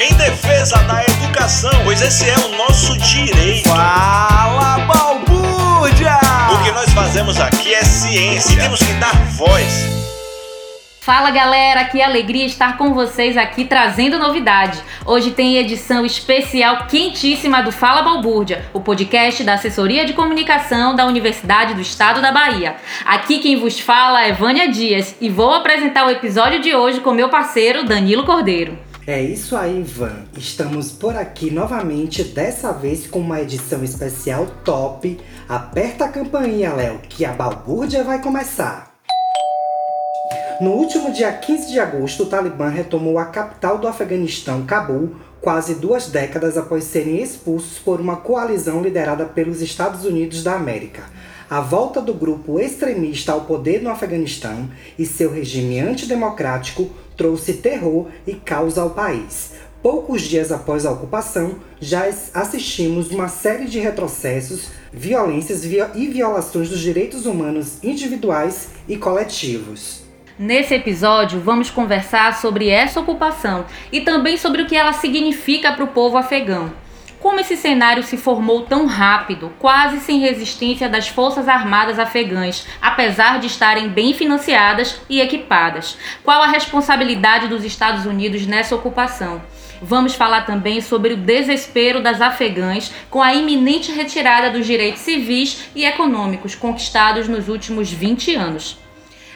em defesa da educação, pois esse é o nosso direito. Fala, balbúrdia! O que nós fazemos aqui é ciência e temos que dar voz. Fala galera, que alegria estar com vocês aqui trazendo novidade. Hoje tem edição especial quentíssima do Fala Balbúrdia, o podcast da Assessoria de Comunicação da Universidade do Estado da Bahia. Aqui quem vos fala é Vânia Dias e vou apresentar o episódio de hoje com meu parceiro Danilo Cordeiro. É isso aí, Van. Estamos por aqui novamente, dessa vez com uma edição especial top. Aperta a campainha, Léo, que a balbúrdia vai começar. No último dia 15 de agosto, o Talibã retomou a capital do Afeganistão, Cabul, quase duas décadas após serem expulsos por uma coalizão liderada pelos Estados Unidos da América. A volta do grupo extremista ao poder no Afeganistão e seu regime antidemocrático trouxe terror e caos ao país. Poucos dias após a ocupação, já assistimos uma série de retrocessos, violências e violações dos direitos humanos individuais e coletivos. Nesse episódio, vamos conversar sobre essa ocupação e também sobre o que ela significa para o povo afegão. Como esse cenário se formou tão rápido, quase sem resistência das Forças Armadas afegãs, apesar de estarem bem financiadas e equipadas? Qual a responsabilidade dos Estados Unidos nessa ocupação? Vamos falar também sobre o desespero das afegãs com a iminente retirada dos direitos civis e econômicos conquistados nos últimos 20 anos.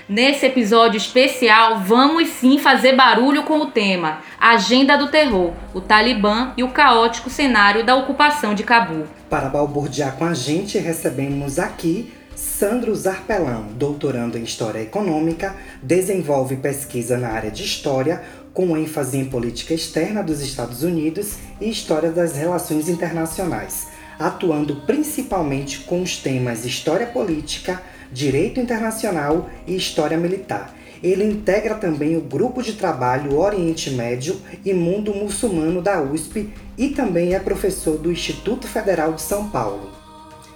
Nesse episódio especial, vamos sim fazer barulho com o tema Agenda do Terror, o Talibã e o caótico cenário da ocupação de Cabul. Para balbuciar com a gente, recebemos aqui Sandro Zarpelão, doutorando em História Econômica, desenvolve pesquisa na área de História, com ênfase em política externa dos Estados Unidos e história das relações internacionais, atuando principalmente com os temas História Política, Direito Internacional e História Militar. Ele integra também o grupo de trabalho Oriente Médio e Mundo Muçulmano da USP e também é professor do Instituto Federal de São Paulo.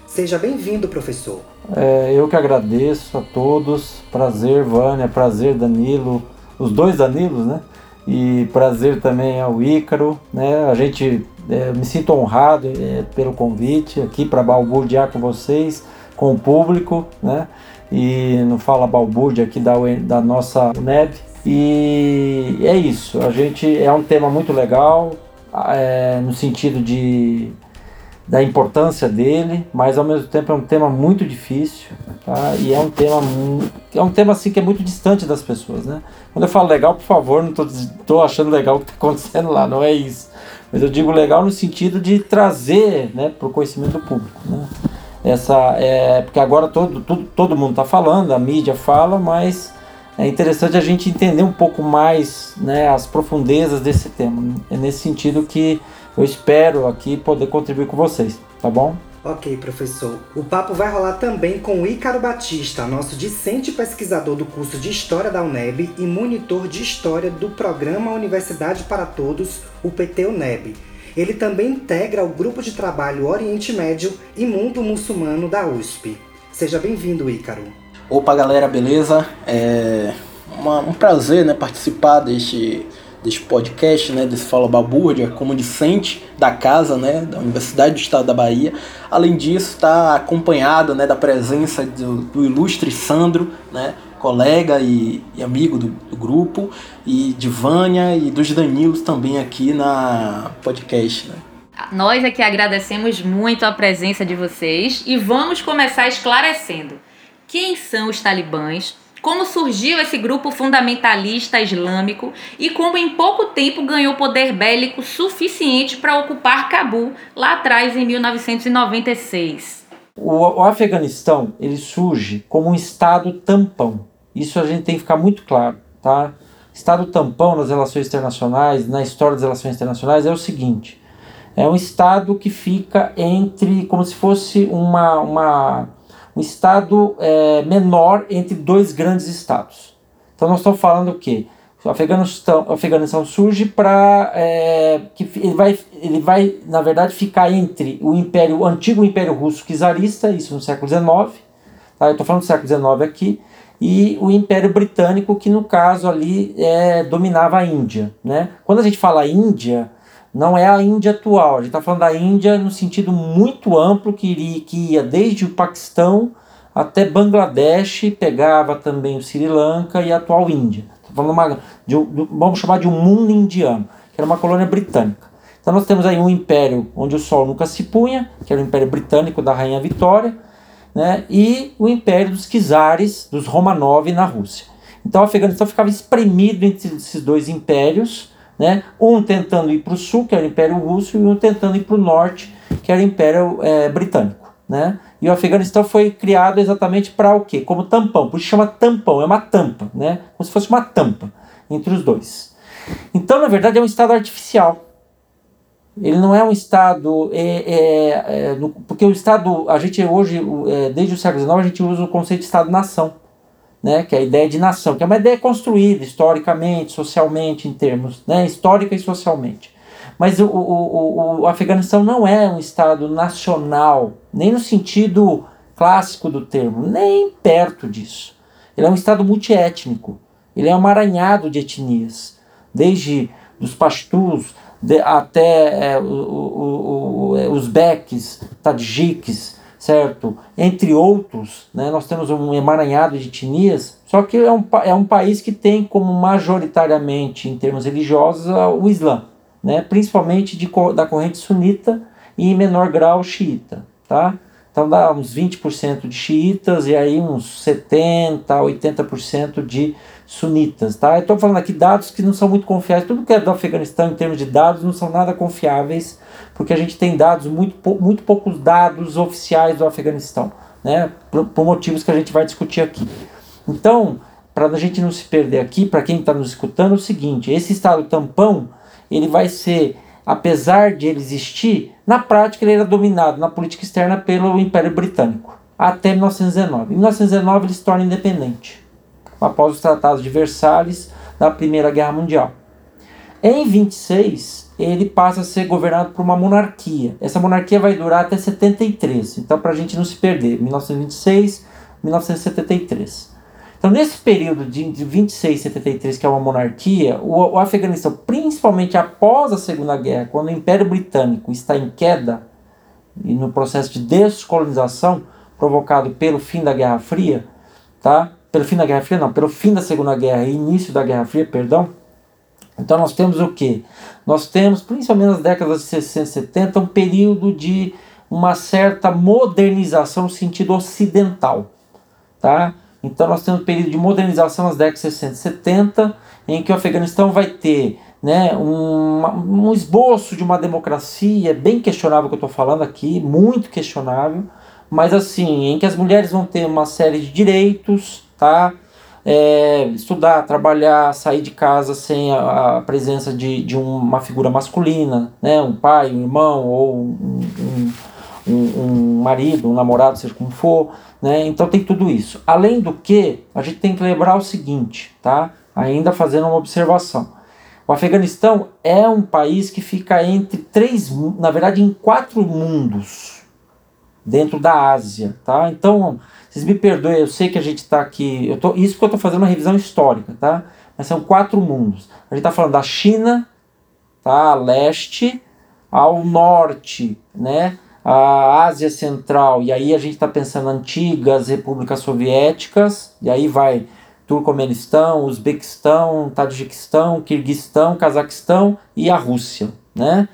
Seja bem-vindo, professor. É, eu que agradeço a todos. Prazer, Vânia, prazer, Danilo, os dois Danilos, né? E prazer também ao Ícaro, né? A gente é, me sinto honrado é, pelo convite aqui para balbuciar com vocês com o público, né? E no Fala Balbúrdia aqui da, da nossa UNEB. E é isso, a gente é um tema muito legal, é, no sentido de da importância dele, mas ao mesmo tempo é um tema muito difícil, tá? E é um tema é um tema assim que é muito distante das pessoas, né? Quando eu falo legal, por favor, não tô, achando legal o que está acontecendo lá, não é isso. Mas eu digo legal no sentido de trazer, né, para o conhecimento público, né? Essa é, porque agora todo, todo, todo mundo está falando, a mídia fala, mas é interessante a gente entender um pouco mais né, as profundezas desse tema. É nesse sentido que eu espero aqui poder contribuir com vocês, tá bom? Ok, professor. O papo vai rolar também com o Ícaro Batista, nosso discente pesquisador do curso de História da UNEB e monitor de História do programa Universidade para Todos, o PT-UNEB ele também integra o grupo de trabalho Oriente Médio e Mundo Muçulmano da USP. Seja bem-vindo, Ícaro. Opa, galera, beleza? É uma, um prazer né, participar deste, deste podcast, né, desse Fala Babúrdia, como discente da casa, né, da Universidade do Estado da Bahia. Além disso, está acompanhado né, da presença do, do ilustre Sandro, né, colega e, e amigo do, do, grupo, e de Vânia e dos Danilos também aqui na podcast. Né? Nós aqui agradecemos muito a presença de vocês e vamos começar esclarecendo quem são os talibãs, como surgiu esse grupo fundamentalista islâmico e como em pouco tempo ganhou poder bélico suficiente para ocupar Cabul lá atrás em 1996. O, o Afeganistão ele surge como um estado tampão. Isso a gente tem que ficar muito claro, tá? Estado tampão nas relações internacionais, na história das relações internacionais é o seguinte: é um estado que fica entre, como se fosse uma, uma um estado é, menor entre dois grandes estados. Então nós estamos falando o quê? O Afeganistão, o Afeganistão surge para é, que ele vai, ele vai na verdade ficar entre o império o antigo império russo czarista, isso no século XIX, tá? Eu estou falando do século XIX aqui, e o Império Britânico que no caso ali é, dominava a Índia, né? Quando a gente fala Índia não é a Índia atual. A gente está falando da Índia no sentido muito amplo, que, iria, que ia desde o Paquistão até Bangladesh, pegava também o Sri Lanka e a atual Índia. Falando uma, de, vamos chamar de um mundo indiano, que era uma colônia britânica. Então nós temos aí um império onde o sol nunca se punha, que era o Império Britânico da Rainha Vitória, né, e o Império dos Czares, dos Romanov na Rússia. Então o Afeganistão ficava espremido entre esses dois impérios, né, um tentando ir para o sul, que era o Império Russo, e um tentando ir para o norte, que era o Império é, Britânico. Né? E o Afeganistão foi criado exatamente para o quê? Como tampão, por isso chama tampão, é uma tampa, né? como se fosse uma tampa entre os dois. Então, na verdade, é um estado artificial. Ele não é um estado. É, é, é, no, porque o estado. A gente hoje, é, desde o século XIX, a gente usa o conceito de estado-nação, né, que é a ideia de nação, que é uma ideia construída historicamente, socialmente, em termos. Né, histórica e socialmente. Mas o, o, o, o Afeganistão não é um Estado nacional, nem no sentido clássico do termo, nem perto disso. Ele é um Estado multiétnico. Ele é um de etnias, desde dos Pashtus de, até é, o, os Beques, Tadjiks, certo? Entre outros, né, nós temos um emaranhado de etnias, só que é um, é um país que tem como majoritariamente, em termos religiosos, o Islã né, principalmente de, da corrente sunita e em menor grau xiita. Tá? Então dá uns 20% de xiitas e aí uns 70%, 80% de sunitas. Tá? Estou falando aqui dados que não são muito confiáveis. Tudo que é do Afeganistão em termos de dados não são nada confiáveis, porque a gente tem dados, muito, muito poucos dados oficiais do Afeganistão, né? por, por motivos que a gente vai discutir aqui. Então, para a gente não se perder aqui, para quem está nos escutando, é o seguinte: esse estado tampão ele vai ser, apesar de ele existir, na prática ele era dominado na política externa pelo Império Britânico, até 1919. Em 1919 ele se torna independente, após os tratados de Versalhes da Primeira Guerra Mundial. Em 26, ele passa a ser governado por uma monarquia. Essa monarquia vai durar até 73, então para a gente não se perder, 1926, 1973. Então, nesse período de, de 26 73, que é uma monarquia, o, o Afeganistão, principalmente após a Segunda Guerra, quando o Império Britânico está em queda e no processo de descolonização provocado pelo fim da Guerra Fria, tá? Pelo fim da Guerra Fria, não, pelo fim da Segunda Guerra e início da Guerra Fria, perdão. Então nós temos o que? Nós temos, principalmente nas décadas de 60 e 70, um período de uma certa modernização no sentido ocidental, tá? Então nós temos um período de modernização nas décadas de 60 e 70, em que o Afeganistão vai ter né, um, um esboço de uma democracia, bem questionável o que eu estou falando aqui, muito questionável, mas assim, em que as mulheres vão ter uma série de direitos, tá? É, estudar, trabalhar, sair de casa sem a, a presença de, de uma figura masculina, né? um pai, um irmão ou um, um, um marido, um namorado, seja como for. Né? Então tem tudo isso. Além do que, a gente tem que lembrar o seguinte, tá? ainda fazendo uma observação. O Afeganistão é um país que fica entre três, na verdade, em quatro mundos dentro da Ásia, tá? Então, vocês me perdoem, eu sei que a gente está aqui, eu tô, isso que eu estou fazendo uma revisão histórica, tá? Mas são quatro mundos. A gente está falando da China, tá? A leste, ao norte, né? A Ásia Central, e aí a gente está pensando antigas repúblicas soviéticas, e aí vai Turcomenistão, Uzbequistão, Tajiquistão, Kirguistão, Cazaquistão e a Rússia, né?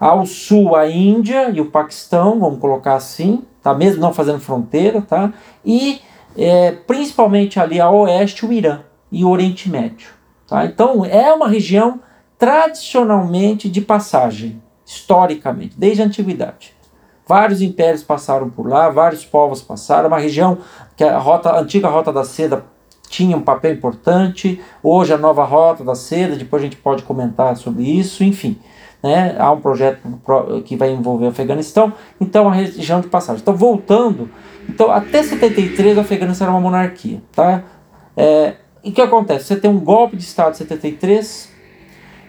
Ao sul a Índia e o Paquistão, vamos colocar assim, tá? Mesmo não fazendo fronteira, tá? E é, principalmente ali a oeste o Irã e o Oriente Médio, tá? Então é uma região tradicionalmente de passagem, historicamente, desde a antiguidade. Vários impérios passaram por lá, vários povos passaram, uma região que a, rota, a antiga Rota da Seda tinha um papel importante, hoje a nova Rota da Seda, depois a gente pode comentar sobre isso, enfim. Né? Há um projeto que vai envolver o Afeganistão, então a região de passagem. Então, voltando, então até 73 o Afeganistão era uma monarquia. Tá? É, e o que acontece? Você tem um golpe de Estado em 73,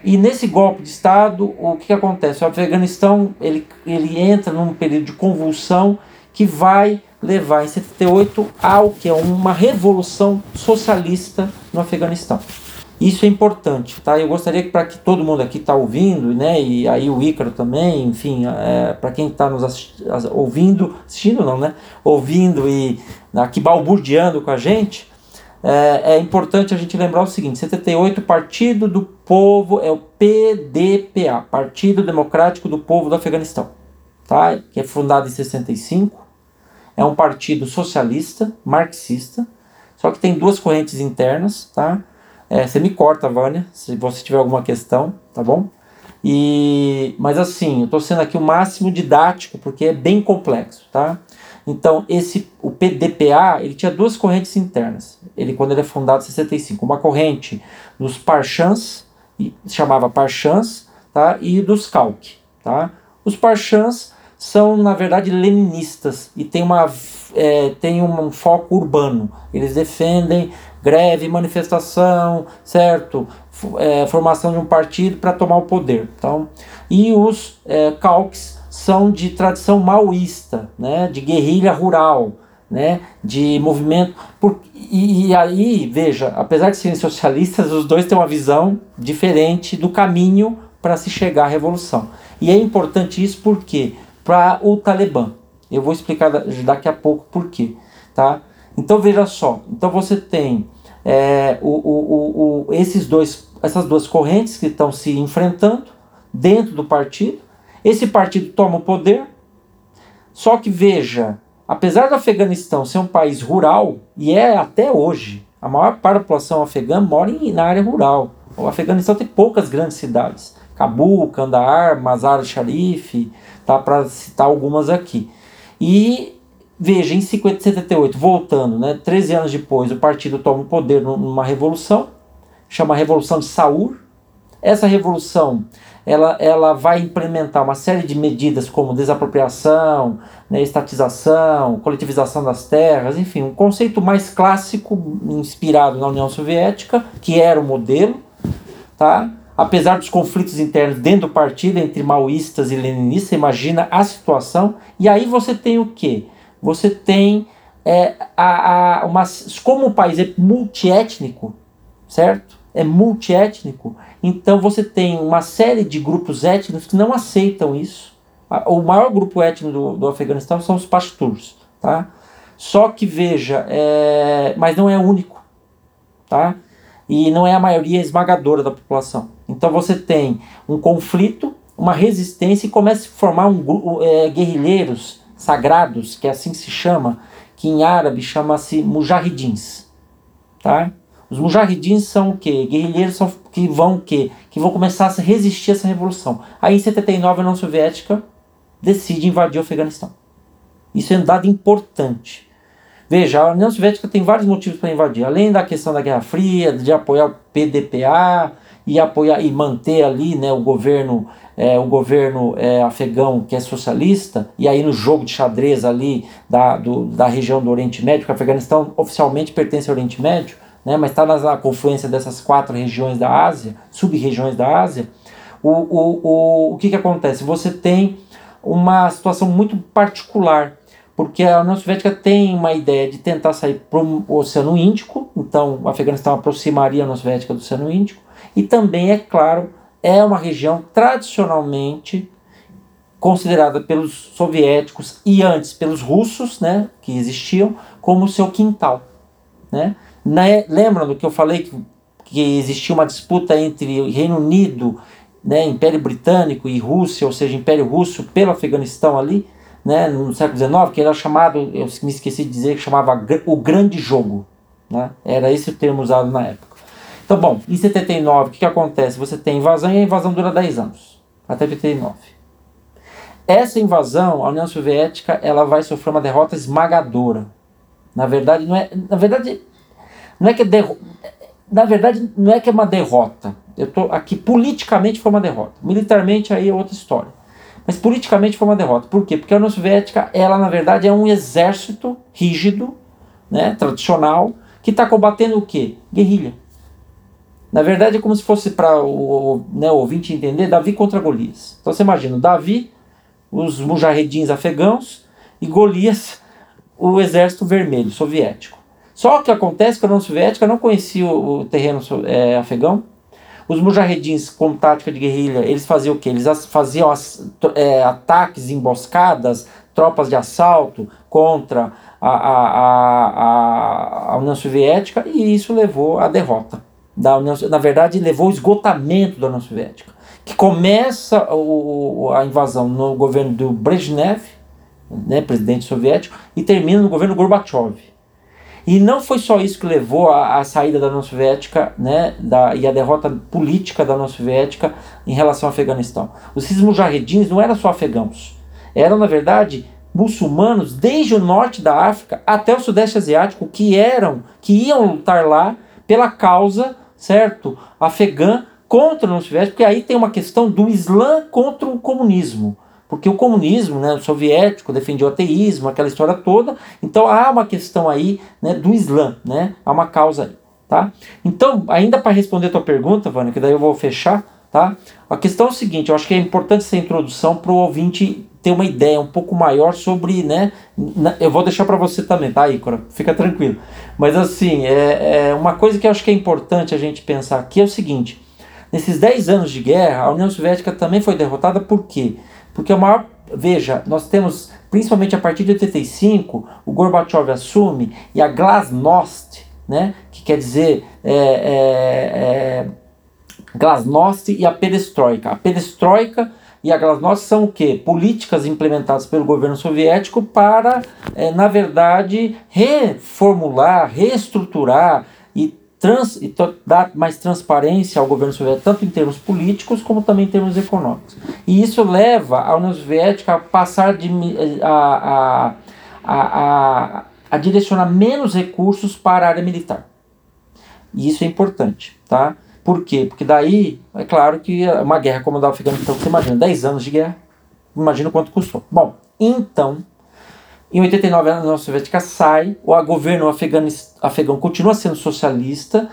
e nesse golpe de Estado, o que, que acontece? O Afeganistão ele, ele entra num período de convulsão que vai levar em 78 ao que é uma revolução socialista no Afeganistão. Isso é importante, tá? Eu gostaria que para que todo mundo aqui está ouvindo, né, e aí o Ícaro também, enfim, é, para quem está nos assisti ouvindo, assistindo não, né, ouvindo e aqui balbuciando com a gente, é, é, importante a gente lembrar o seguinte: 78, Partido do Povo, é o PDPA, Partido Democrático do Povo do Afeganistão, tá? que é fundado em 65. É um partido socialista, marxista, só que tem duas correntes internas, tá? É, você me corta, Vânia, se você tiver alguma questão, tá bom? E, mas assim, eu estou sendo aqui o máximo didático porque é bem complexo, tá? Então, esse o PDPA, ele tinha duas correntes internas. Ele quando ele é fundado em 65, uma corrente dos Parchans, chamava Parchans, tá? E dos Kalk, tá? Os Parchans são na verdade leninistas e tem uma é, tem um foco urbano. Eles defendem greve, manifestação, certo? É, formação de um partido para tomar o poder. Então, e os é, Kalks são de tradição maoísta, né, de guerrilha rural, né, de movimento. Por, e, e, aí, veja, apesar de serem socialistas, os dois têm uma visão diferente do caminho para se chegar à revolução. E é importante isso porque para o Talibã, eu vou explicar daqui a pouco por quê, tá? Então veja só, então você tem é, o, o, o, esses dois, essas duas correntes que estão se enfrentando dentro do partido esse partido toma o poder, só que veja, apesar do Afeganistão ser um país rural, e é até hoje, a maior parte da população afegã mora em, na área rural. O Afeganistão tem poucas grandes cidades. Cabul, Kandahar, Mazar-Sharif, tá, para citar algumas aqui. E veja, em 50, voltando, né, 13 anos depois, o partido toma o poder numa revolução, chama Revolução de Saur. Essa revolução ela, ela vai implementar uma série de medidas como desapropriação, né, estatização, coletivização das terras, enfim, um conceito mais clássico, inspirado na União Soviética, que era o modelo, tá? apesar dos conflitos internos dentro do partido entre maoístas e leninistas, imagina a situação, e aí você tem o quê? Você tem é, a, a, uma, como o país é multiétnico, certo? É multiétnico, então você tem uma série de grupos étnicos que não aceitam isso. O maior grupo étnico do, do Afeganistão são os pastures, tá? Só que veja, é... mas não é único, tá? E não é a maioria esmagadora da população. Então você tem um conflito, uma resistência e começa a se formar um grupo é, guerrilheiros sagrados, que é assim que se chama, que em árabe chama-se mujahidins, tá? Os mujahidins são o quê? Guerrilheiros são, que vão o quê? Que vão começar a resistir a essa revolução. Aí em 79 a União Soviética decide invadir o Afeganistão. Isso é um dado importante. Veja, a União Soviética tem vários motivos para invadir. Além da questão da Guerra Fria, de apoiar o PDPA e apoiar e manter ali né, o governo, é, o governo é, afegão que é socialista, e aí no jogo de xadrez ali da, do, da região do Oriente Médio, que o Afeganistão oficialmente pertence ao Oriente Médio, né, mas está na confluência dessas quatro regiões da Ásia, sub-regiões da Ásia, o, o, o, o que, que acontece? Você tem uma situação muito particular, porque a União Soviética tem uma ideia de tentar sair para o Oceano Índico, então o Afeganistão aproximaria a União Soviética do Oceano Índico, e também, é claro, é uma região tradicionalmente considerada pelos soviéticos e antes pelos russos, né, que existiam, como seu quintal, né? Né? Lembram do que eu falei que, que existia uma disputa entre Reino Unido, né, Império Britânico e Rússia, ou seja, Império Russo pelo Afeganistão ali, né, no século XIX, que era chamado, eu me esqueci de dizer, que chamava o Grande Jogo. Né? Era esse o termo usado na época. Então, bom, em 79, o que, que acontece? Você tem invasão e a invasão dura 10 anos, até 89. Essa invasão, a União Soviética, ela vai sofrer uma derrota esmagadora. Na verdade, não é, na verdade, não é que é. Na verdade, não é que é uma derrota. Eu tô aqui politicamente foi uma derrota. Militarmente aí é outra história. Mas politicamente foi uma derrota. Por quê? Porque a União Soviética, ela na verdade é um exército rígido, né, tradicional, que está combatendo o quê? Guerrilha. Na verdade é como se fosse para o, o, né, ouvinte entender, Davi contra Golias. Então você imagina, Davi, os mujahedins afegãos e Golias, o exército vermelho soviético. Só que acontece que a União Soviética não conhecia o, o terreno é, afegão. Os mujahedins, com tática de guerrilha, eles faziam o quê? Eles faziam as, é, ataques, emboscadas, tropas de assalto contra a, a, a, a, União Soviética e isso levou à derrota. Da União, na verdade, levou ao esgotamento da União Soviética. Que começa o, a invasão no governo do Brezhnev, né, presidente soviético, e termina no governo Gorbachev. E não foi só isso que levou à, saída da União Soviética né, da, e a derrota política da União Soviética em relação ao Afeganistão. Os mujahedins não eram só afegãos, eram, na verdade, muçulmanos desde o norte da África até o sudeste asiático que eram, que iam lutar lá pela causa, certo, afegã contra a União Soviética, porque aí tem uma questão do Islã contra o comunismo. Porque o comunismo, né, o soviético, defendia o ateísmo, aquela história toda. Então há uma questão aí né, do Islã, né? Há uma causa aí, tá? Então, ainda para responder a tua pergunta, Vânia, que daí eu vou fechar, tá? A questão é o seguinte, eu acho que é importante essa introdução para o ouvinte ter uma ideia um pouco maior sobre, né? Eu vou deixar para você também, tá, Ícora? Fica tranquilo. Mas assim, é, é, uma coisa que eu acho que é importante a gente pensar aqui é o seguinte: nesses 10 anos de guerra, a União Soviética também foi derrotada por quê? Porque a maior. Veja, nós temos, principalmente a partir de 85, o Gorbachev assume e a Glasnost, né, que quer dizer é, é, é, Glasnost e a Perestroika. A Perestroika e a Glasnost são o quê? Políticas implementadas pelo governo soviético para, é, na verdade, reformular, reestruturar trans, e dar mais transparência ao governo soviético, tanto em termos políticos como também em termos econômicos. E isso leva a União Soviética a passar de, a, a, a, a direcionar menos recursos para a área militar. E isso é importante, tá? Por quê? Porque daí, é claro que uma guerra como a da Afeganistão, você imagina, 10 anos de guerra, imagina quanto custou. Bom, então, em 89, a União Soviética sai, o governo afegão continua sendo socialista,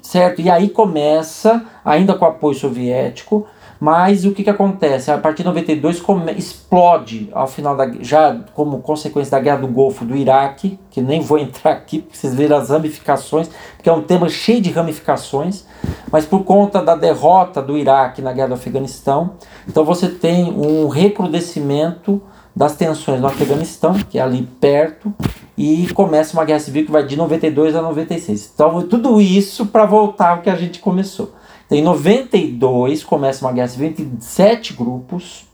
certo? E aí começa, ainda com apoio soviético, mas o que, que acontece? A partir de 92 come, explode, ao final da já como consequência da guerra do Golfo do Iraque, que nem vou entrar aqui, porque vocês verem as ramificações, porque é um tema cheio de ramificações, mas por conta da derrota do Iraque na guerra do Afeganistão, então você tem um recrudescimento das tensões no Afeganistão, que é ali perto, e começa uma guerra civil que vai de 92 a 96. Então, tudo isso para voltar ao que a gente começou. Então, em 92 começa uma guerra civil entre sete grupos,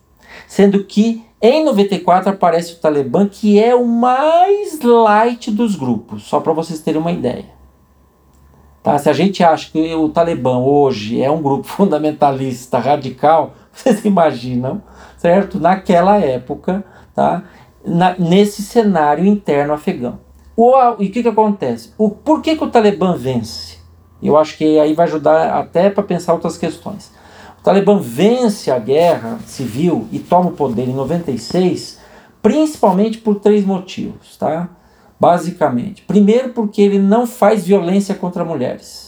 sendo que em 94 aparece o Talibã, que é o mais light dos grupos, só para vocês terem uma ideia. Tá? Se a gente acha que o Talibã hoje é um grupo fundamentalista radical, vocês imaginam, certo? Naquela época, tá? Na, nesse cenário interno afegão. O, e o que, que acontece? O, por que, que o Talibã vence? Eu acho que aí vai ajudar até para pensar outras questões. O Talibã vence a guerra civil e toma o poder em 96, principalmente por três motivos, tá? Basicamente. Primeiro, porque ele não faz violência contra mulheres.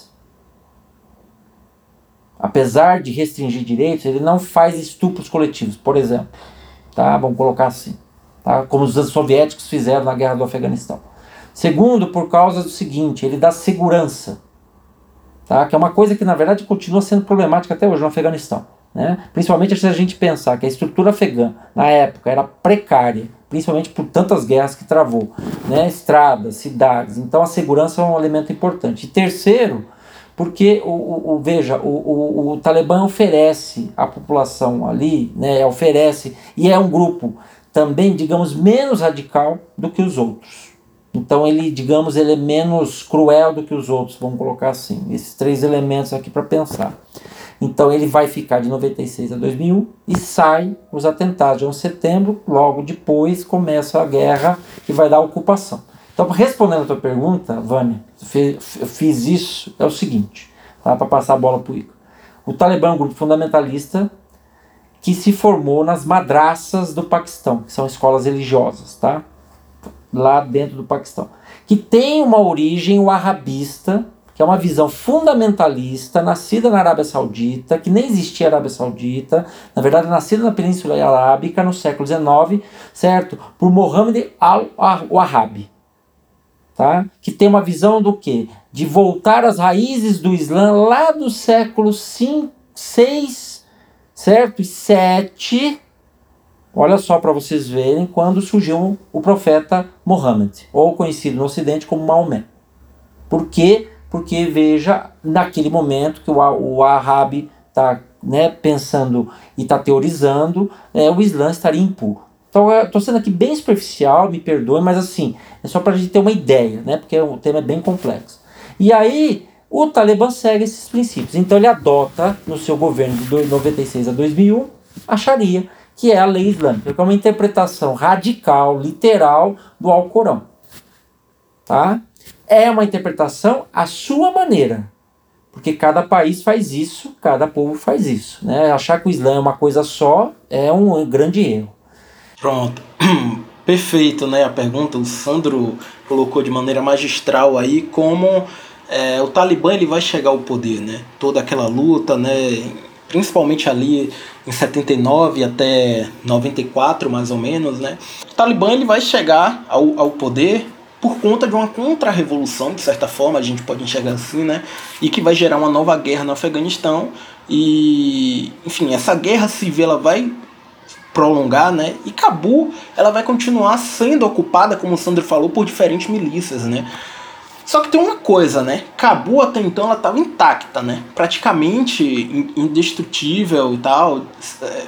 Apesar de restringir direitos, ele não faz estupros coletivos, por exemplo. Tá? Vamos colocar assim. Tá? Como os soviéticos fizeram na guerra do Afeganistão. Segundo, por causa do seguinte, ele dá segurança. Tá? Que é uma coisa que, na verdade, continua sendo problemática até hoje no Afeganistão. Né? Principalmente se a gente pensar que a estrutura afegã, na época, era precária, principalmente por tantas guerras que travou. Né? Estradas, cidades. Então, a segurança é um elemento importante. E terceiro, porque o, o, o veja, o, o, o, Talibã oferece à população ali, né, oferece, e é um grupo também, digamos, menos radical do que os outros. Então ele, digamos, ele é menos cruel do que os outros, vamos colocar assim. Esses três elementos aqui para pensar. Então ele vai ficar de 96 a 2001 e sai os atentados de 11 de setembro, logo depois começa a guerra que vai dar ocupação. Então, respondendo a tua pergunta, Vânia, eu fiz isso, é o seguinte, tá? para passar a bola para o Igor. O Talibã é um grupo fundamentalista que se formou nas madraças do Paquistão, que são escolas religiosas, tá? lá dentro do Paquistão, que tem uma origem wahhabista, que é uma visão fundamentalista, nascida na Arábia Saudita, que nem existia a Arábia Saudita, na verdade nascida na Península Arábica no século XIX, certo? Por Mohammed al-Wahhab. Tá? que tem uma visão do quê? De voltar às raízes do Islã lá do século 5, 6, certo? E 7. Olha só para vocês verem quando surgiu o profeta Muhammad, ou conhecido no ocidente como Maomé. Por quê? Porque veja, naquele momento que o, o Arabi está né, pensando e está teorizando, é, o Islã estaria impuro. Então, estou sendo aqui bem superficial, me perdoe, mas assim, é só para a gente ter uma ideia, né? Porque o tema é bem complexo. E aí, o Talibã segue esses princípios. Então, ele adota no seu governo de 96 a 2001 a Sharia, que é a lei islâmica, que é uma interpretação radical, literal do Alcorão. Tá? É uma interpretação à sua maneira. Porque cada país faz isso, cada povo faz isso. Né? Achar que o Islã é uma coisa só é um grande erro. Pronto. Perfeito, né? A pergunta, o Sandro colocou de maneira magistral aí como é, o Talibã ele vai chegar ao poder, né? Toda aquela luta, né? Principalmente ali em 79 até 94, mais ou menos, né? O Talibã ele vai chegar ao, ao poder por conta de uma contra-revolução, de certa forma, a gente pode enxergar assim, né? E que vai gerar uma nova guerra no Afeganistão. E, enfim, essa guerra civil ela vai prolongar, né? E Cabu, ela vai continuar sendo ocupada, como o Sandro falou, por diferentes milícias, né? Só que tem uma coisa, né? Cabu até então ela estava intacta, né? Praticamente indestrutível e tal.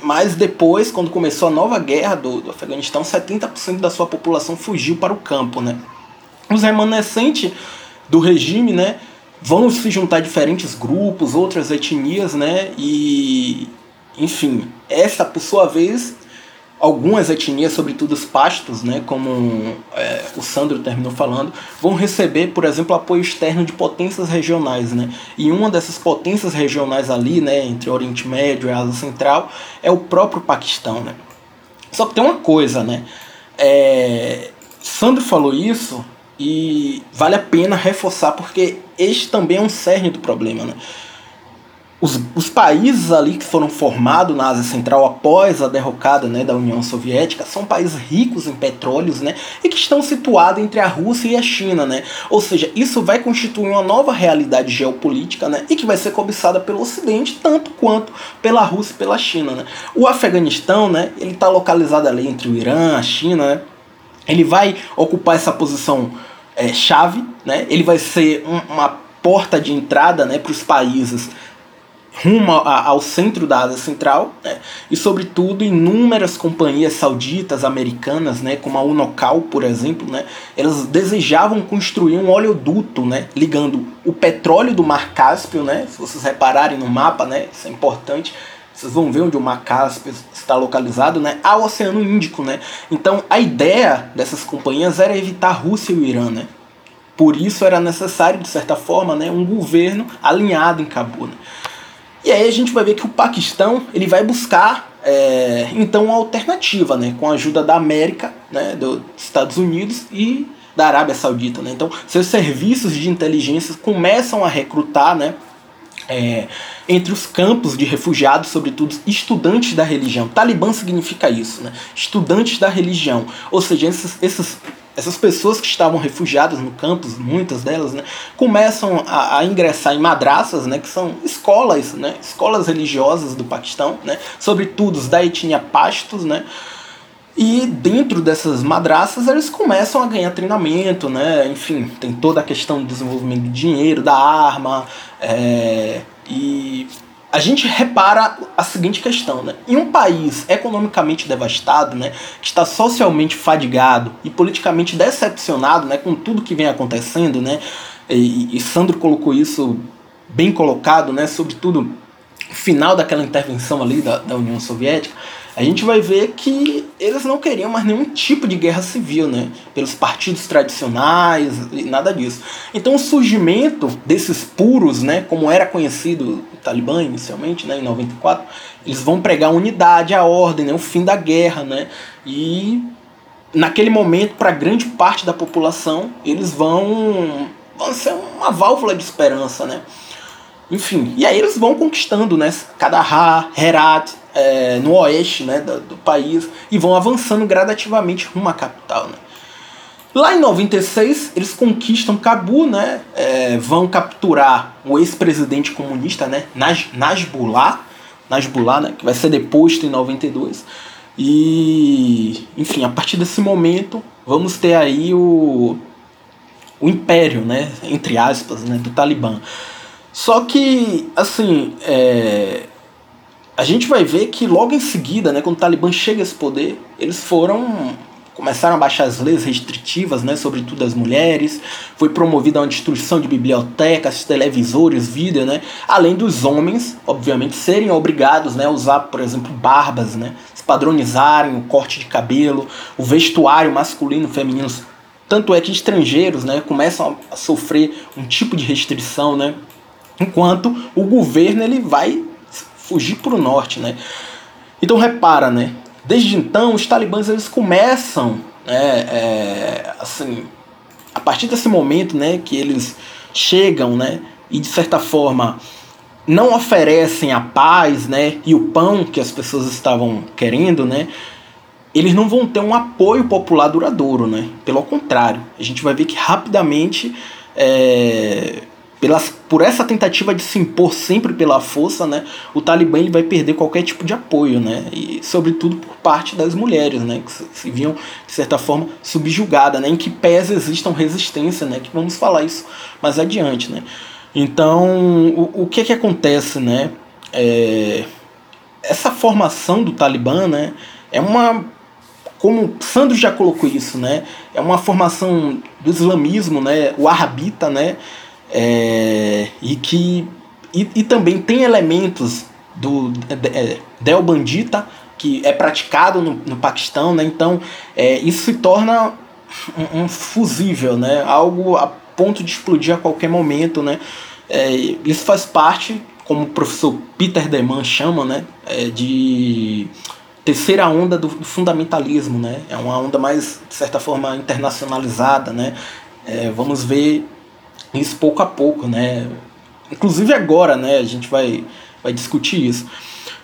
Mas depois, quando começou a nova guerra do, do Afeganistão, 70% da sua população fugiu para o campo, né? Os remanescentes do regime, né? Vão se juntar a diferentes grupos, outras etnias, né? E enfim, essa, por sua vez, algumas etnias, sobretudo os pastos, né, como é, o Sandro terminou falando, vão receber, por exemplo, apoio externo de potências regionais. Né? E uma dessas potências regionais ali, né, entre Oriente Médio e Ásia Central, é o próprio Paquistão. Né? Só que tem uma coisa, né? É, Sandro falou isso e vale a pena reforçar porque este também é um cerne do problema. Né? Os, os países ali que foram formados na Ásia Central após a derrocada né, da União Soviética são países ricos em petróleos né, e que estão situados entre a Rússia e a China. Né? Ou seja, isso vai constituir uma nova realidade geopolítica né, e que vai ser cobiçada pelo Ocidente tanto quanto pela Rússia e pela China. Né? O Afeganistão né, está localizado ali entre o Irã, a China. Né? Ele vai ocupar essa posição é, chave, né? ele vai ser um, uma porta de entrada né, para os países rumo ao centro da Ásia Central, né? e sobretudo inúmeras companhias sauditas, americanas, né? como a Unocal, por exemplo, né? elas desejavam construir um oleoduto né? ligando o petróleo do Mar Cáspio, né? se vocês repararem no mapa, né? isso é importante, vocês vão ver onde o Mar Cáspio está localizado, né? ao Oceano Índico. Né? Então a ideia dessas companhias era evitar a Rússia e o Irã. Né? Por isso era necessário, de certa forma, né, um governo alinhado em Cabo. Né? E aí a gente vai ver que o Paquistão ele vai buscar é, então uma alternativa, né, com a ajuda da América, né, dos Estados Unidos e da Arábia Saudita. Né? Então, seus serviços de inteligência começam a recrutar né, é, entre os campos de refugiados, sobretudo estudantes da religião. Talibã significa isso, né? estudantes da religião. Ou seja, esses, esses essas pessoas que estavam refugiadas no campus, muitas delas, né, começam a, a, ingressar em madraças, né, que são escolas, né, escolas religiosas do Paquistão, né, sobretudo da etnia Pastos, né, e dentro dessas madraças eles começam a ganhar treinamento, né, enfim, tem toda a questão do desenvolvimento do dinheiro, da arma, é, e a gente repara a seguinte questão, né? Em um país economicamente devastado, né, que está socialmente fadigado e politicamente decepcionado, né, com tudo que vem acontecendo, né, e, e Sandro colocou isso bem colocado, né, sobretudo final daquela intervenção ali da, da União Soviética, a gente vai ver que eles não queriam mais nenhum tipo de guerra civil, né? Pelos partidos tradicionais e nada disso. Então o surgimento desses puros, né, como era conhecido o Talibã inicialmente, né, em 94, eles vão pregar a unidade, a ordem, né, o fim da guerra, né? E naquele momento, para grande parte da população, eles vão, vão ser uma válvula de esperança, né? Enfim, e aí eles vão conquistando, né? Kandahar, Herat, é, no oeste né, do, do, país e vão avançando gradativamente rumo à capital. Né? Lá em 96, eles conquistam Cabu, né? É, vão capturar o ex-presidente comunista, né? Naj Najbullah, Najbullah, né? Que vai ser deposto em 92. E, enfim, a partir desse momento, vamos ter aí o, o império, né? Entre aspas, né? Do Talibã. Só que, assim, é, a gente vai ver que logo em seguida, né? Quando o Talibã chega a esse poder, eles foram começaram a baixar as leis restritivas, né, sobretudo as mulheres, foi promovida uma destruição de bibliotecas, televisores, vídeo, né, além dos homens, obviamente, serem obrigados, né, a usar, por exemplo, barbas, né, se padronizarem o corte de cabelo, o vestuário masculino feminino, tanto é que estrangeiros, né, começam a sofrer um tipo de restrição, né, enquanto o governo ele vai fugir para o norte, né. Então repara, né, Desde então, os talibãs eles começam, né, é, assim, a partir desse momento, né, que eles chegam, né, e de certa forma não oferecem a paz, né, e o pão que as pessoas estavam querendo, né, eles não vão ter um apoio popular duradouro, né? Pelo contrário, a gente vai ver que rapidamente é, por essa tentativa de se impor sempre pela força, né, o Talibã ele vai perder qualquer tipo de apoio, né, e sobretudo por parte das mulheres, né, que se, se viam de certa forma subjugadas, né, em que pese existam resistência, né, que vamos falar isso mais adiante, né. Então, o, o que que acontece, né, é, essa formação do Talibã, né, é uma como Sandro já colocou isso, né, é uma formação do islamismo, né, o arabita, né, é, e que e, e, também tem elementos do é, Del Bandita que é praticado no, no Paquistão, né? Então é, isso se torna um, um, fusível, né? Algo a ponto de explodir a qualquer momento, né? É, isso faz parte, como o professor Peter Deman chama, né? É, de terceira onda do, do, fundamentalismo, né? É uma onda mais de certa forma internacionalizada, né? É, vamos ver isso pouco a pouco, né? Inclusive agora, né? A gente vai, vai discutir isso.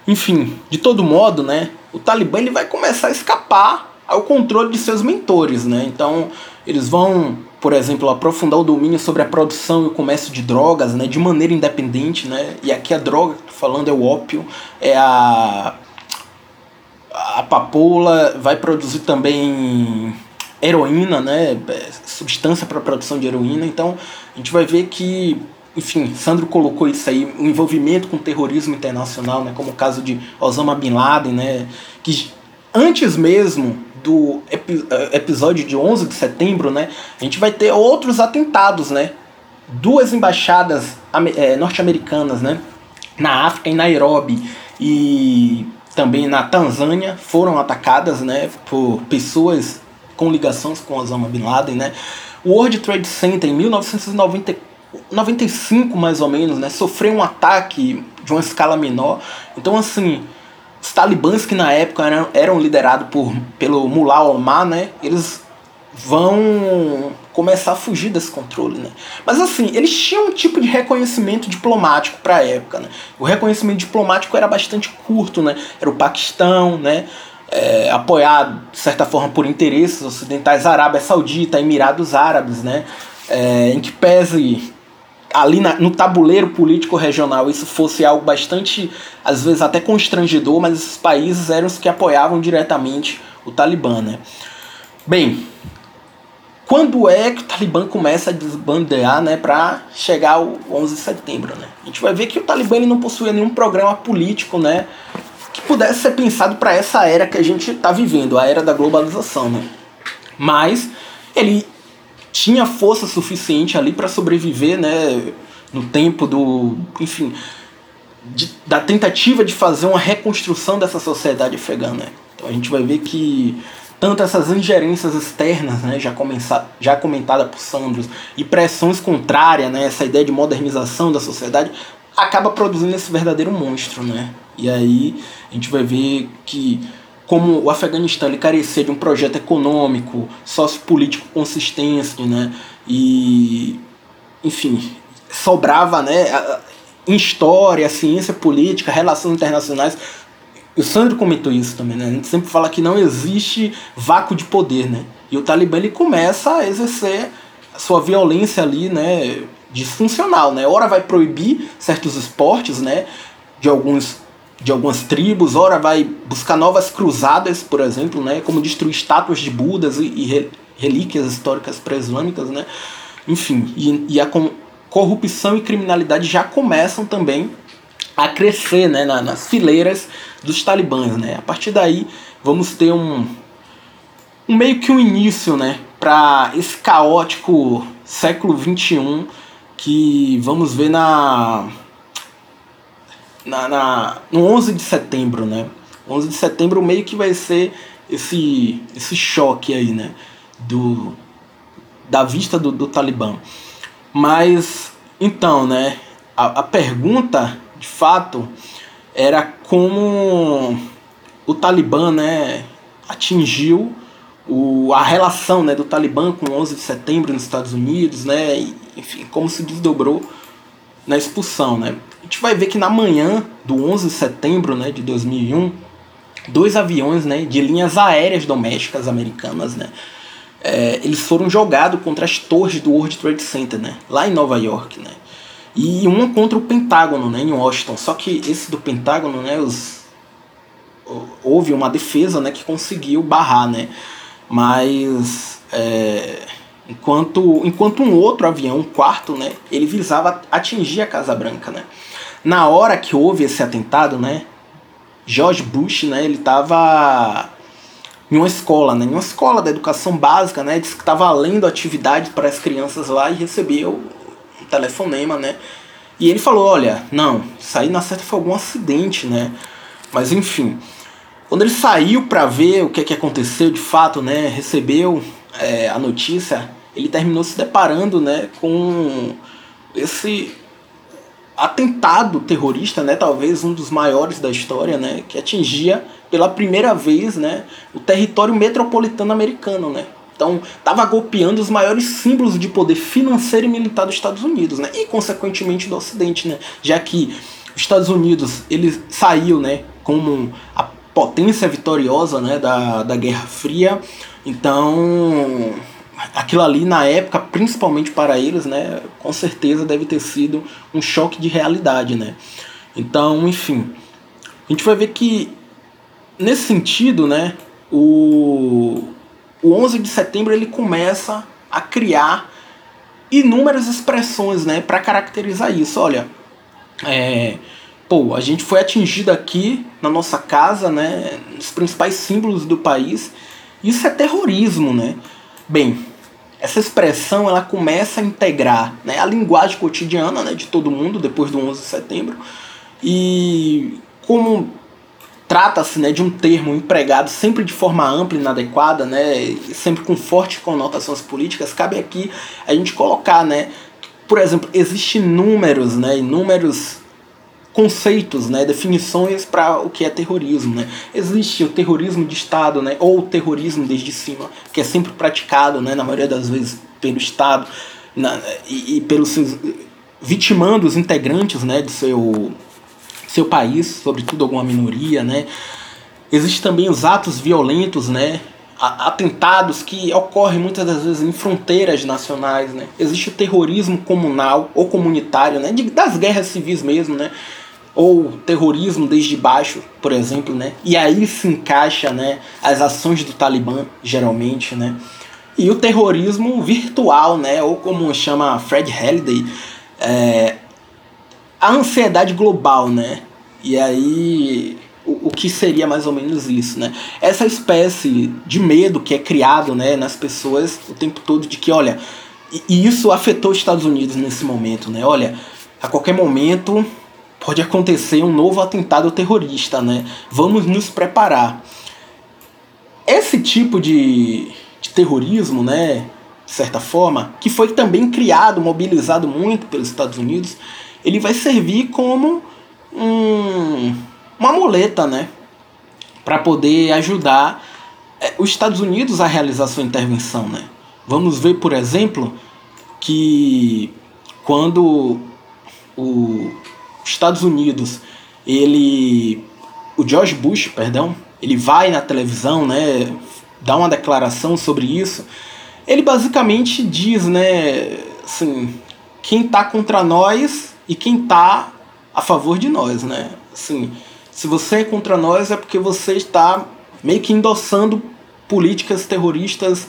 Enfim, de todo modo, né? O Talibã ele vai começar a escapar ao controle de seus mentores, né? Então eles vão, por exemplo, aprofundar o domínio sobre a produção e o comércio de drogas, né? De maneira independente, né? E aqui a droga que falando é o ópio, é a a papoula vai produzir também heroína, né? É, substância para produção de heroína. Então a gente vai ver que, enfim, Sandro colocou isso aí, o envolvimento com o terrorismo internacional, né? Como o caso de Osama Bin Laden, né? Que antes mesmo do epi eh, episódio de 11 de setembro, né? A gente vai ter outros atentados, né? Duas embaixadas é, norte-americanas, né? Na África, em Nairobi e também na Tanzânia foram atacadas, né? Por pessoas com ligações com Osama Bin Laden, né? O World Trade Center em 1995 mais ou menos, né, sofreu um ataque de uma escala menor. Então assim, os talibãs que na época eram, eram liderados por pelo Mullah Omar, né, eles vão começar a fugir desse controle, né? Mas assim, eles tinham um tipo de reconhecimento diplomático para a época, né? O reconhecimento diplomático era bastante curto, né? Era o Paquistão, né? É, apoiado, de certa forma, por interesses ocidentais, Arábia Saudita, Emirados Árabes, né? É, em que pese ali na, no tabuleiro político regional isso fosse algo bastante, às vezes até constrangedor, mas esses países eram os que apoiavam diretamente o Talibã, né? Bem, quando é que o Talibã começa a desbandear, né, para chegar ao 11 de setembro, né? A gente vai ver que o Talibã ele não possuía nenhum programa político, né, que pudesse ser pensado para essa era que a gente está vivendo, a era da globalização, né? Mas ele tinha força suficiente ali para sobreviver, né, no tempo do, enfim, de, da tentativa de fazer uma reconstrução dessa sociedade afegã, né? Então a gente vai ver que tanto essas ingerências externas, né, já, começar, já comentada por Sandros, e pressões contrárias, né, essa ideia de modernização da sociedade, acaba produzindo esse verdadeiro monstro, né? E aí a gente vai ver que como o Afeganistão ele de um projeto econômico, sociopolítico consistente, né? E enfim, sobrava, né, em história, ciência política, relações internacionais. O Sandro comentou isso também, né? A gente sempre fala que não existe vácuo de poder, né? E o Talibã ele começa a exercer a sua violência ali, né, disfuncional, né? Ora vai proibir certos esportes, né, de alguns de algumas tribos, ora vai buscar novas cruzadas, por exemplo, né, como destruir estátuas de Budas e, e relíquias históricas pré-islâmicas, né? Enfim, e, e a corrupção e criminalidade já começam também a crescer, né, na, nas fileiras dos talibãs, né? A partir daí vamos ter um, um meio que um início, né, para esse caótico século 21 que vamos ver na na, na, no 11 de setembro, né? 11 de setembro meio que vai ser esse, esse choque aí, né? Do, da vista do, do Talibã. Mas, então, né? A, a pergunta, de fato, era como o Talibã, né? Atingiu o, a relação né, do Talibã com 11 de setembro nos Estados Unidos, né? E, enfim, como se desdobrou na expulsão, né? A gente vai ver que na manhã do 11 de setembro né, de 2001, dois aviões né, de linhas aéreas domésticas americanas, né, é, eles foram jogados contra as torres do World Trade Center, né, lá em Nova York, né, e um contra o Pentágono, né, em Washington. Só que esse do Pentágono, né, os, houve uma defesa, né, que conseguiu barrar, né, mas é, enquanto enquanto um outro avião, um quarto, né, ele visava atingir a Casa Branca, né. Na hora que houve esse atentado, né, George Bush, né, ele estava em uma escola, né, em uma escola da educação básica, né, disse que estava lendo atividades para as crianças lá e recebeu um telefonema, né, e ele falou, olha, não, aí na certa foi algum acidente, né, mas enfim, quando ele saiu para ver o que, que aconteceu de fato, né, recebeu é, a notícia, ele terminou se deparando, né, com esse atentado terrorista, né, talvez um dos maiores da história, né, que atingia pela primeira vez, né, o território metropolitano americano, né. Então, estava golpeando os maiores símbolos de poder financeiro e militar dos Estados Unidos, né, e consequentemente do Ocidente, né, já que os Estados Unidos ele saiu, né, como a potência vitoriosa, né, da, da Guerra Fria. Então, aquilo ali na época, principalmente para eles, né, com certeza deve ter sido um choque de realidade, né? Então, enfim, a gente vai ver que nesse sentido, né, o, o 11 de setembro ele começa a criar inúmeras expressões, né, para caracterizar isso. Olha, é, pô, a gente foi atingido aqui na nossa casa, né, nos principais símbolos do país. Isso é terrorismo, né? Bem, essa expressão ela começa a integrar né, a linguagem cotidiana né, de todo mundo depois do 11 de setembro. E como trata-se né, de um termo empregado sempre de forma ampla e inadequada, né, sempre com fortes conotações políticas, cabe aqui a gente colocar, né, por exemplo, existem números, né, inúmeros conceitos, né, definições para o que é terrorismo. Né? Existe o terrorismo de Estado, né, ou o terrorismo desde cima, que é sempre praticado, né, na maioria das vezes, pelo Estado na, e, e pelos seus, vitimando os integrantes né, do seu, seu país, sobretudo alguma minoria. Né? Existem também os atos violentos, né, atentados que ocorrem muitas das vezes em fronteiras nacionais, né? Existe o terrorismo comunal ou comunitário, né? Das guerras civis mesmo, né? Ou terrorismo desde baixo, por exemplo, né? E aí se encaixa, né, as ações do Talibã, geralmente, né? E o terrorismo virtual, né, ou como chama Fred Halliday, é, a ansiedade global, né? E aí o, o que seria mais ou menos isso, né? Essa espécie de medo que é criado, né, nas pessoas o tempo todo de que, olha, e, isso afetou os Estados Unidos nesse momento, né? Olha, a qualquer momento pode acontecer um novo atentado terrorista, né? Vamos nos preparar. Esse tipo de, de terrorismo, né, de certa forma, que foi também criado, mobilizado muito pelos Estados Unidos, ele vai servir como um, uma muleta, né, para poder ajudar é, os Estados Unidos a realizar sua intervenção, né? Vamos ver, por exemplo, que quando o Estados Unidos, ele o George Bush, perdão, ele vai na televisão, né, dá uma declaração sobre isso, ele basicamente diz, né, assim, quem tá contra nós e quem tá a favor de nós, né? Assim, se você é contra nós é porque você está meio que endossando políticas terroristas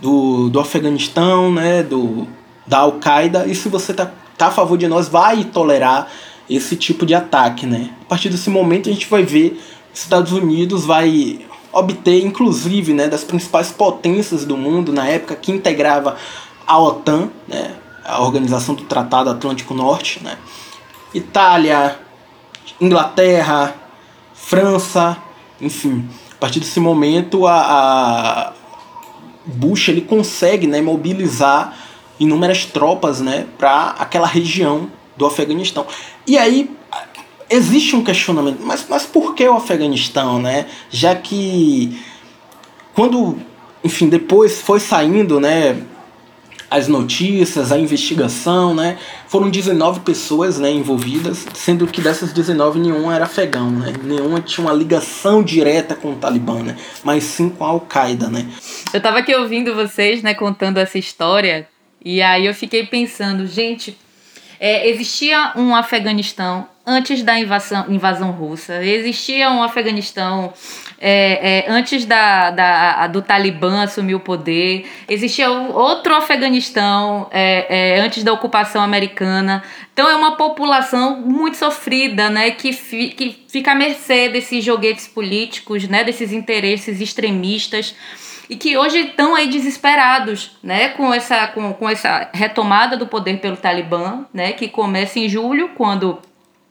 do, do Afeganistão, né, do, da Al-Qaeda, e se você tá, tá a favor de nós, vai tolerar esse tipo de ataque, né? A partir desse momento a gente vai ver Estados Unidos vai obter, inclusive, né, das principais potências do mundo na época que integrava a OTAN, né, a Organização do Tratado Atlântico Norte, né, Itália, Inglaterra, França, enfim. A partir desse momento, a, a Bush ele consegue né, mobilizar inúmeras tropas né, para aquela região do Afeganistão. E aí existe um questionamento, mas, mas por que o Afeganistão, né? Já que quando, enfim, depois foi saindo, né, as notícias, a investigação, né? Foram 19 pessoas, né, envolvidas, sendo que dessas 19 nenhuma era afegão, né? Nenhuma tinha uma ligação direta com o Talibã, né? Mas sim com a Al-Qaeda, né? Eu tava aqui ouvindo vocês, né, contando essa história, e aí eu fiquei pensando, gente, é, existia um Afeganistão antes da invasão, invasão russa, existia um Afeganistão é, é, antes da, da, do Talibã assumir o poder, existia outro Afeganistão é, é, antes da ocupação americana. Então é uma população muito sofrida, né, que, fi, que fica à mercê desses joguetes políticos, né, desses interesses extremistas e que hoje estão aí desesperados, né, com essa, com, com essa retomada do poder pelo Talibã, né, que começa em julho, quando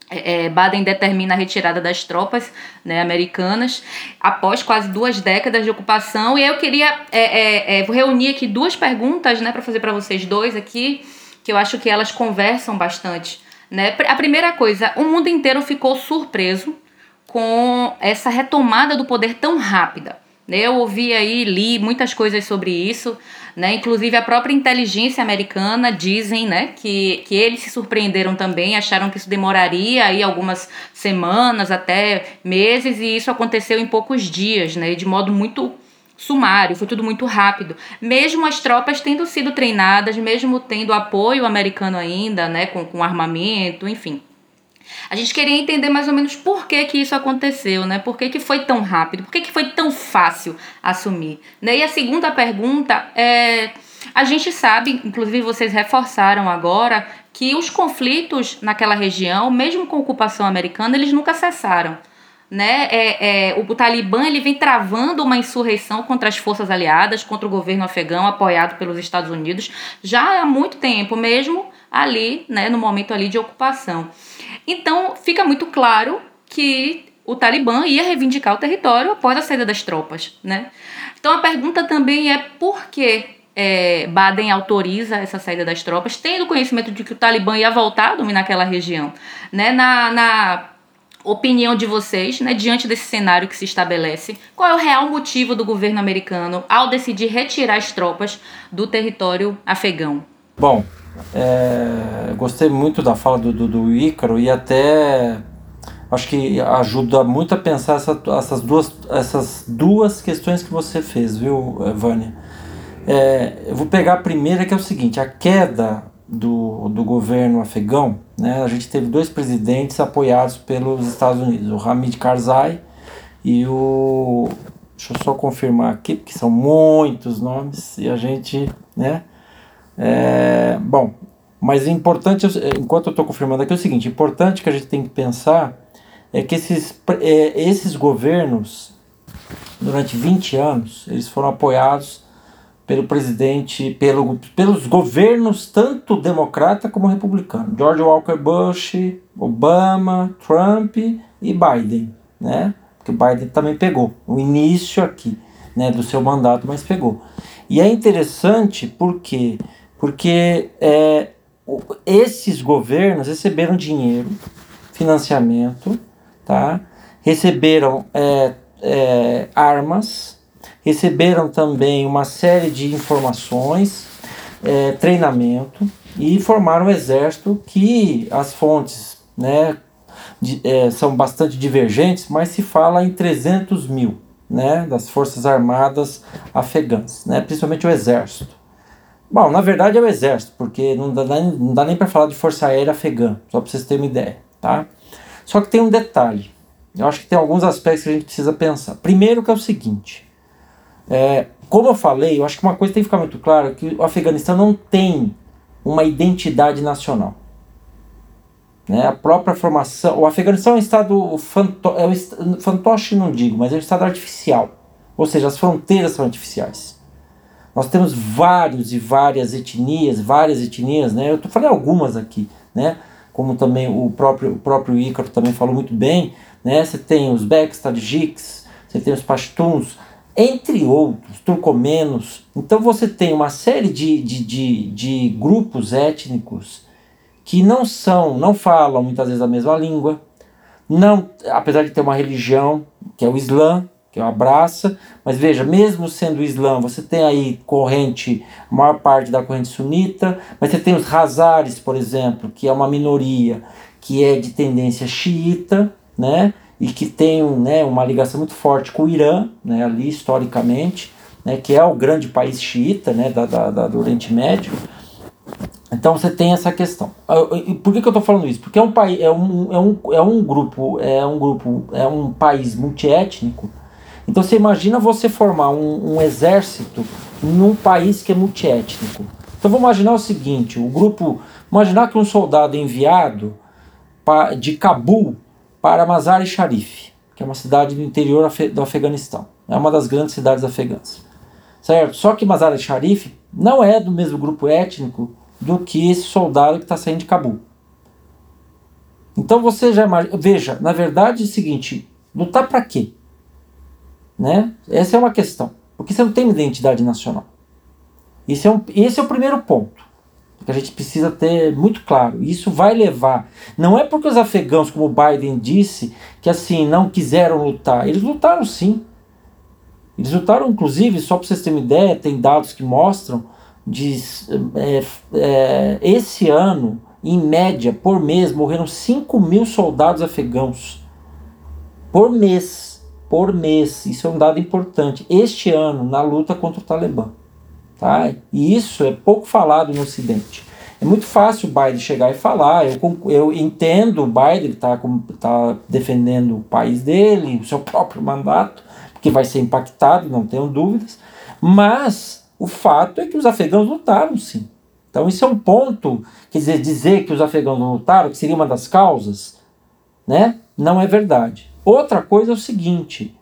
é, é Baden determina a retirada das tropas né, americanas após quase duas décadas de ocupação. E eu queria é, é, é reunir aqui duas perguntas né, para fazer para vocês dois aqui, que eu acho que elas conversam bastante. Né? A primeira coisa, o mundo inteiro ficou surpreso com essa retomada do poder tão rápida. Né? Eu ouvi aí, li muitas coisas sobre isso, né? Inclusive a própria inteligência americana dizem, né, que, que eles se surpreenderam também, acharam que isso demoraria aí algumas semanas até meses e isso aconteceu em poucos dias, né, de modo muito sumário, foi tudo muito rápido. Mesmo as tropas tendo sido treinadas, mesmo tendo apoio americano ainda, né, com, com armamento, enfim. A gente queria entender mais ou menos por que, que isso aconteceu, né? Por que, que foi tão rápido? Por que, que foi tão fácil assumir? Né? E a segunda pergunta é. A gente sabe, inclusive vocês reforçaram agora, que os conflitos naquela região, mesmo com a ocupação americana, eles nunca cessaram. Né? É, é, o Talibã ele vem travando uma insurreição contra as forças aliadas, contra o governo afegão, apoiado pelos Estados Unidos, já há muito tempo, mesmo ali, né, no momento ali de ocupação. Então, fica muito claro que o Talibã ia reivindicar o território após a saída das tropas, né? Então, a pergunta também é por que é, Baden autoriza essa saída das tropas, tendo conhecimento de que o Talibã ia voltar a dominar aquela região, né? Na, na opinião de vocês, né, diante desse cenário que se estabelece, qual é o real motivo do governo americano ao decidir retirar as tropas do território afegão? Bom, é, gostei muito da fala do, do, do Ícaro e até acho que ajuda muito a pensar essa, essas, duas, essas duas questões que você fez, viu, Vânia? É, eu vou pegar a primeira que é o seguinte, a queda do, do governo afegão, né, a gente teve dois presidentes apoiados pelos Estados Unidos, o Hamid Karzai e o... Deixa eu só confirmar aqui, porque são muitos nomes e a gente, né, é, bom, mas é importante, enquanto eu estou confirmando aqui, é o seguinte: importante que a gente tem que pensar é que esses, é, esses governos, durante 20 anos, eles foram apoiados pelo presidente, pelo, pelos governos tanto democrata como republicano. George Walker Bush, Obama, Trump e Biden, né? Porque Biden também pegou o início aqui, né, do seu mandato, mas pegou. E é interessante porque porque é, esses governos receberam dinheiro, financiamento, tá? receberam é, é, armas, receberam também uma série de informações, é, treinamento e formaram um exército que as fontes né, de, é, são bastante divergentes, mas se fala em 300 mil né, das forças armadas afegãs, né, principalmente o exército. Bom, na verdade é o exército, porque não dá, não dá nem para falar de força aérea afegã, só para vocês terem uma ideia, tá? Só que tem um detalhe. Eu acho que tem alguns aspectos que a gente precisa pensar. Primeiro que é o seguinte, é, como eu falei, eu acho que uma coisa tem que ficar muito clara, que o Afeganistão não tem uma identidade nacional. Né? A própria formação. O Afeganistão é um estado fanto, é um, fantoche, não digo, mas é um estado artificial. Ou seja, as fronteiras são artificiais. Nós temos vários e várias etnias, várias etnias, né? Eu falei algumas aqui, né? Como também o próprio, o próprio Ícaro também falou muito bem, né? Você tem os Beks, Tajiks, você tem os Pashtuns, entre outros, turcomenos. Então você tem uma série de, de, de, de grupos étnicos que não são, não falam muitas vezes a mesma língua, não, apesar de ter uma religião, que é o Islã, que é mas veja, mesmo sendo Islã, você tem aí corrente, a maior parte da corrente sunita, mas você tem os Hazares, por exemplo, que é uma minoria que é de tendência xiita, né, e que tem né, uma ligação muito forte com o Irã, né, ali historicamente, né, que é o grande país xiita né, da, da, da do Oriente Médio, então você tem essa questão. Ah, por que, que eu estou falando isso? Porque é um país, é um, é um, é um grupo, é um grupo, é um país multiétnico. Então você imagina você formar um, um exército num país que é multiétnico. Então vamos imaginar o seguinte: o grupo, imaginar que um soldado é enviado de Cabul para Mazar-e-Sharif, que é uma cidade do interior do Afeganistão. É uma das grandes cidades afegãs. Certo? Só que Mazar-e-Sharif não é do mesmo grupo étnico do que esse soldado que está saindo de Cabul. Então você já imagina, veja, na verdade é o seguinte, lutar para quê? Né? Essa é uma questão, porque você não tem identidade nacional. Esse é, um, esse é o primeiro ponto que a gente precisa ter muito claro. Isso vai levar. Não é porque os afegãos, como Biden disse, que assim não quiseram lutar. Eles lutaram sim. Eles lutaram, inclusive, só para vocês terem uma ideia, tem dados que mostram de é, é, esse ano, em média, por mês, morreram 5 mil soldados afegãos. Por mês. Por mês. Isso é um dado importante. Este ano, na luta contra o Talibã. Tá? E isso é pouco falado no Ocidente. É muito fácil o Biden chegar e falar. Eu, eu entendo o Biden está tá defendendo o país dele, o seu próprio mandato, que vai ser impactado, não tenho dúvidas. Mas o fato é que os afegãos lutaram sim. Então isso é um ponto, quer dizer, dizer que os afegãos não lutaram, que seria uma das causas, né? Não é verdade. Outra coisa é o seguinte,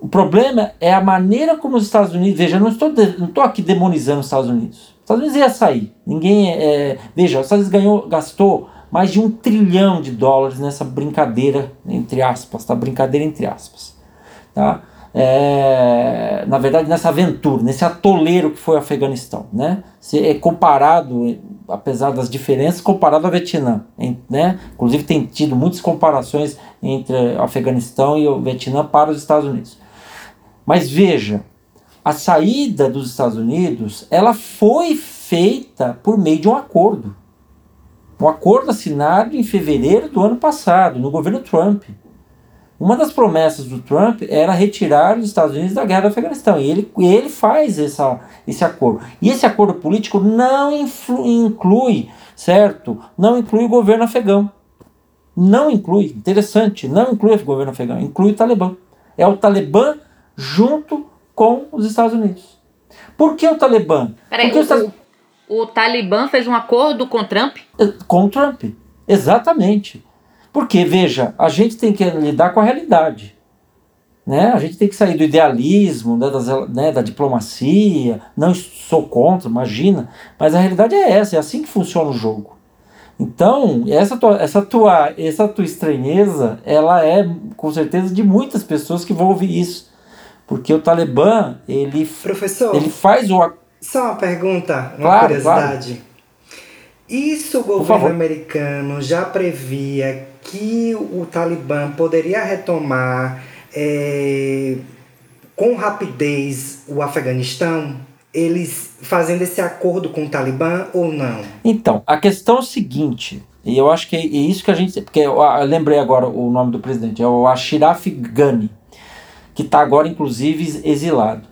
o problema é a maneira como os Estados Unidos, veja, não estou, não estou aqui demonizando os Estados Unidos. Os Estados Unidos ia sair. Ninguém, é, veja, os Estados Unidos ganhou, gastou mais de um trilhão de dólares nessa brincadeira, entre aspas, tá? Brincadeira entre aspas, tá? É, na verdade, nessa aventura, nesse atoleiro que foi o Afeganistão, né? Se é comparado, apesar das diferenças, comparado ao Vietnã, né? Inclusive tem tido muitas comparações entre o Afeganistão e o Vietnã para os Estados Unidos. Mas veja, a saída dos Estados Unidos, ela foi feita por meio de um acordo. Um acordo assinado em fevereiro do ano passado, no governo Trump. Uma das promessas do Trump era retirar os Estados Unidos da guerra do Afeganistão. E ele, ele faz essa, esse acordo. E esse acordo político não influ, inclui, certo? Não inclui o governo afegão. Não inclui, interessante, não inclui o governo afegão, inclui o Talibã. É o Talibã junto com os Estados Unidos. Por que o Talibã? Peraí, o, os Estados... o, o Talibã fez um acordo com Trump? Com Trump, exatamente. Porque, veja, a gente tem que lidar com a realidade. Né? A gente tem que sair do idealismo, né, das, né, da diplomacia. Não sou contra, imagina. Mas a realidade é essa, é assim que funciona o jogo. Então, essa tua, essa tua, essa tua estranheza, ela é com certeza de muitas pessoas que vão ouvir isso. Porque o Talibã, ele, Professor, ele faz o. Só uma pergunta, uma Claro, curiosidade. claro. Isso o governo americano já previa que o Talibã poderia retomar é, com rapidez o Afeganistão? Eles fazendo esse acordo com o Talibã ou não? Então, a questão é o seguinte, e eu acho que é isso que a gente. Porque eu, eu lembrei agora o nome do presidente, é o Ashraf Ghani. que está agora inclusive exilado.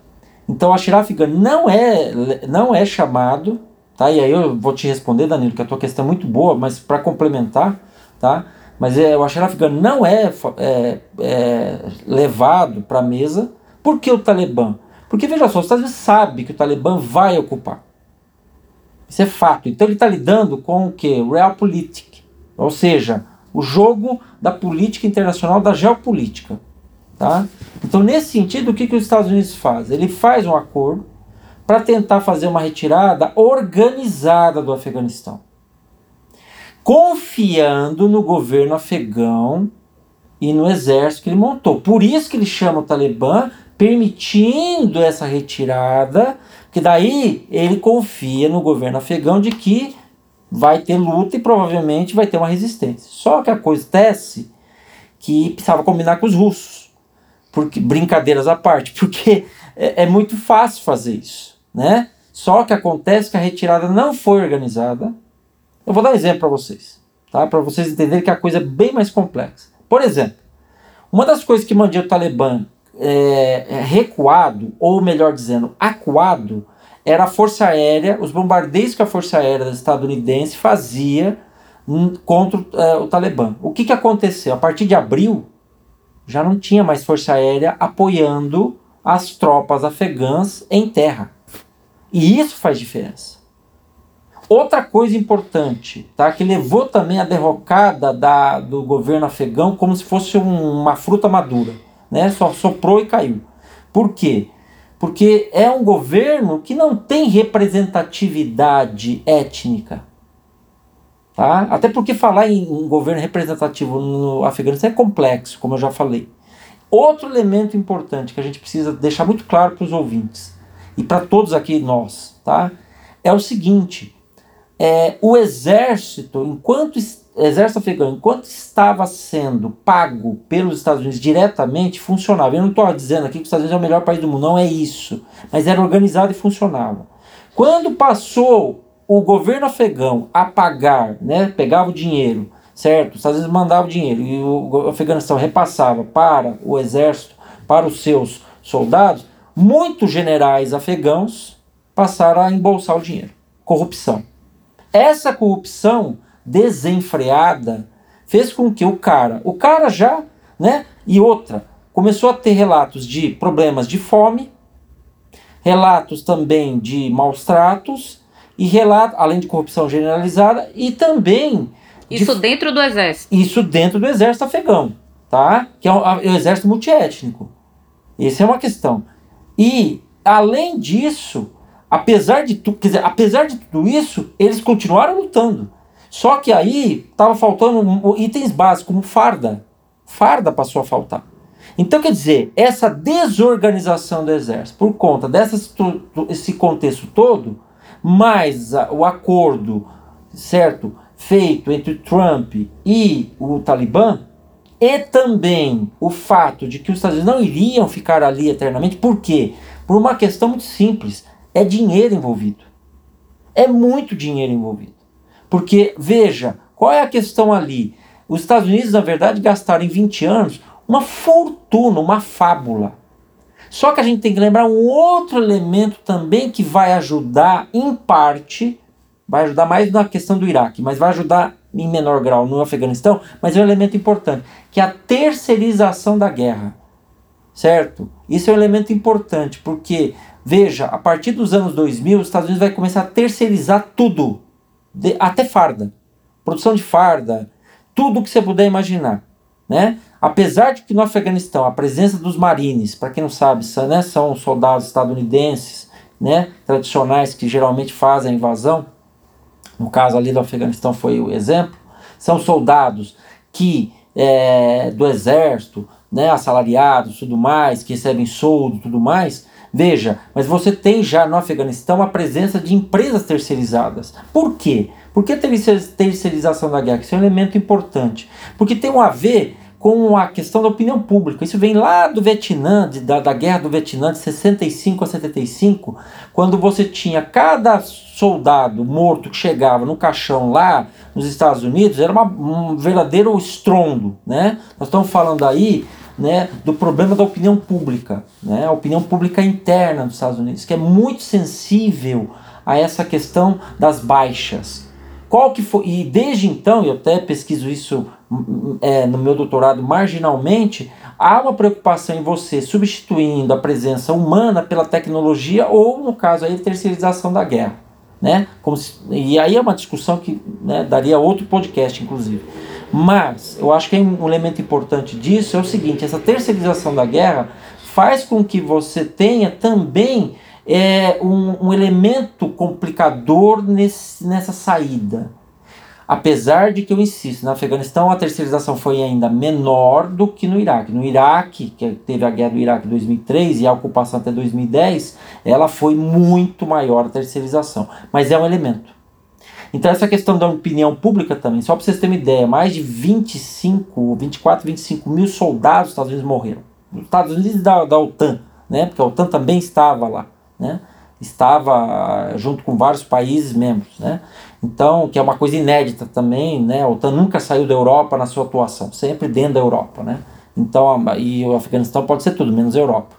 Então Ashraf Ghani não é, não é chamado, tá? E aí eu vou te responder, Danilo, que a tua questão é muito boa, mas para complementar, tá? Mas é, o Ashraf Ghani não é, é, é levado para a mesa porque o Talibã. Porque veja só, os Estados Unidos sabe que o Talibã vai ocupar. Isso é fato. Então ele está lidando com o que? Realpolitik. Ou seja, o jogo da política internacional, da geopolítica. Tá? Então, nesse sentido, o que, que os Estados Unidos faz? Ele faz um acordo para tentar fazer uma retirada organizada do Afeganistão, confiando no governo afegão e no exército que ele montou. Por isso que ele chama o Talibã, permitindo essa retirada, que daí ele confia no governo afegão de que vai ter luta e provavelmente vai ter uma resistência. Só que a coisa acontece que precisava combinar com os russos porque brincadeiras à parte, porque é, é muito fácil fazer isso, né? Só que acontece que a retirada não foi organizada. Eu vou dar um exemplo para vocês, tá? Para vocês entenderem que a coisa é bem mais complexa. Por exemplo, uma das coisas que mantinha o Talibã é, é, recuado, ou melhor dizendo, acuado, era a Força Aérea, os bombardeios que a Força Aérea estadunidense fazia contra é, o Talibã. O que, que aconteceu? A partir de abril, já não tinha mais força aérea apoiando as tropas afegãs em terra. E isso faz diferença. Outra coisa importante, tá, que levou também a derrocada da, do governo afegão como se fosse um, uma fruta madura, né? Só soprou e caiu. Por quê? Porque é um governo que não tem representatividade étnica. Tá? Até porque falar em um governo representativo no Afeganistão é complexo, como eu já falei. Outro elemento importante que a gente precisa deixar muito claro para os ouvintes e para todos aqui nós, tá? É o seguinte: é, o exército, enquanto exército afegão, enquanto estava sendo pago pelos Estados Unidos diretamente, funcionava. Eu não estou dizendo aqui que os Estados Unidos é o melhor país do mundo, não é isso. Mas era organizado e funcionava. Quando passou o governo afegão a pagar, né, pegava o dinheiro, certo? Os Estados Unidos mandava o dinheiro e o Afeganistão repassava para o exército, para os seus soldados, muitos generais afegãos passaram a embolsar o dinheiro. Corrupção. Essa corrupção desenfreada fez com que o cara, o cara já, né, e outra, começou a ter relatos de problemas de fome, relatos também de maus tratos e relata, além de corrupção generalizada, e também. Isso de, dentro do exército. Isso dentro do exército afegão, tá? Que é o, é o exército multiétnico. Essa é uma questão. E, além disso, apesar de, tu, dizer, apesar de tudo isso, eles continuaram lutando. Só que aí estava faltando itens básicos, como farda. Farda passou a faltar. Então, quer dizer, essa desorganização do exército, por conta desse contexto todo, mas o acordo, certo, feito entre Trump e o Talibã, e também o fato de que os Estados Unidos não iriam ficar ali eternamente, por quê? Por uma questão muito simples: é dinheiro envolvido. É muito dinheiro envolvido. Porque, veja, qual é a questão ali? Os Estados Unidos, na verdade, gastaram em 20 anos uma fortuna, uma fábula só que a gente tem que lembrar um outro elemento também que vai ajudar, em parte, vai ajudar mais na questão do Iraque, mas vai ajudar em menor grau no Afeganistão, mas é um elemento importante, que é a terceirização da guerra. Certo? Isso é um elemento importante, porque, veja, a partir dos anos 2000, os Estados Unidos vai começar a terceirizar tudo, de, até farda. Produção de farda, tudo que você puder imaginar. Né? Apesar de que no Afeganistão a presença dos marines, para quem não sabe, são, né, são soldados estadunidenses né, tradicionais que geralmente fazem a invasão, no caso ali do Afeganistão foi o exemplo, são soldados que é, do exército, né, assalariados, tudo mais, que recebem soldo, tudo mais. Veja, mas você tem já no Afeganistão a presença de empresas terceirizadas. Por quê? Por que terceirização da guerra? Isso é um elemento importante. Porque tem um a ver com a questão da opinião pública. Isso vem lá do Vietnã, de, da, da guerra do Vietnã de 65 a 75, quando você tinha cada soldado morto que chegava no caixão lá nos Estados Unidos, era uma, um verdadeiro estrondo. Né? Nós estamos falando aí né, do problema da opinião pública, né, a opinião pública interna dos Estados Unidos, que é muito sensível a essa questão das baixas. Qual que foi, e desde então, eu até pesquiso isso é, no meu doutorado marginalmente, há uma preocupação em você substituindo a presença humana pela tecnologia ou, no caso, aí, a terceirização da guerra. Né? Como se, e aí é uma discussão que né, daria outro podcast, inclusive. Mas eu acho que um elemento importante disso é o seguinte: essa terceirização da guerra faz com que você tenha também é, um, um elemento complicador nesse, nessa saída. Apesar de que eu insisto, no Afeganistão a terceirização foi ainda menor do que no Iraque. No Iraque, que teve a guerra do Iraque em 2003 e a ocupação até 2010, ela foi muito maior a terceirização. Mas é um elemento. Então essa questão da opinião pública também, só para vocês terem uma ideia, mais de 25, 24, 25 mil soldados dos Estados Unidos morreram. Os Estados Unidos da, da OTAN, né? porque a OTAN também estava lá. Né? Estava junto com vários países membros. Né? Então, que é uma coisa inédita também, né? A OTAN nunca saiu da Europa na sua atuação, sempre dentro da Europa, né? Então, e o Afeganistão pode ser tudo, menos Europa.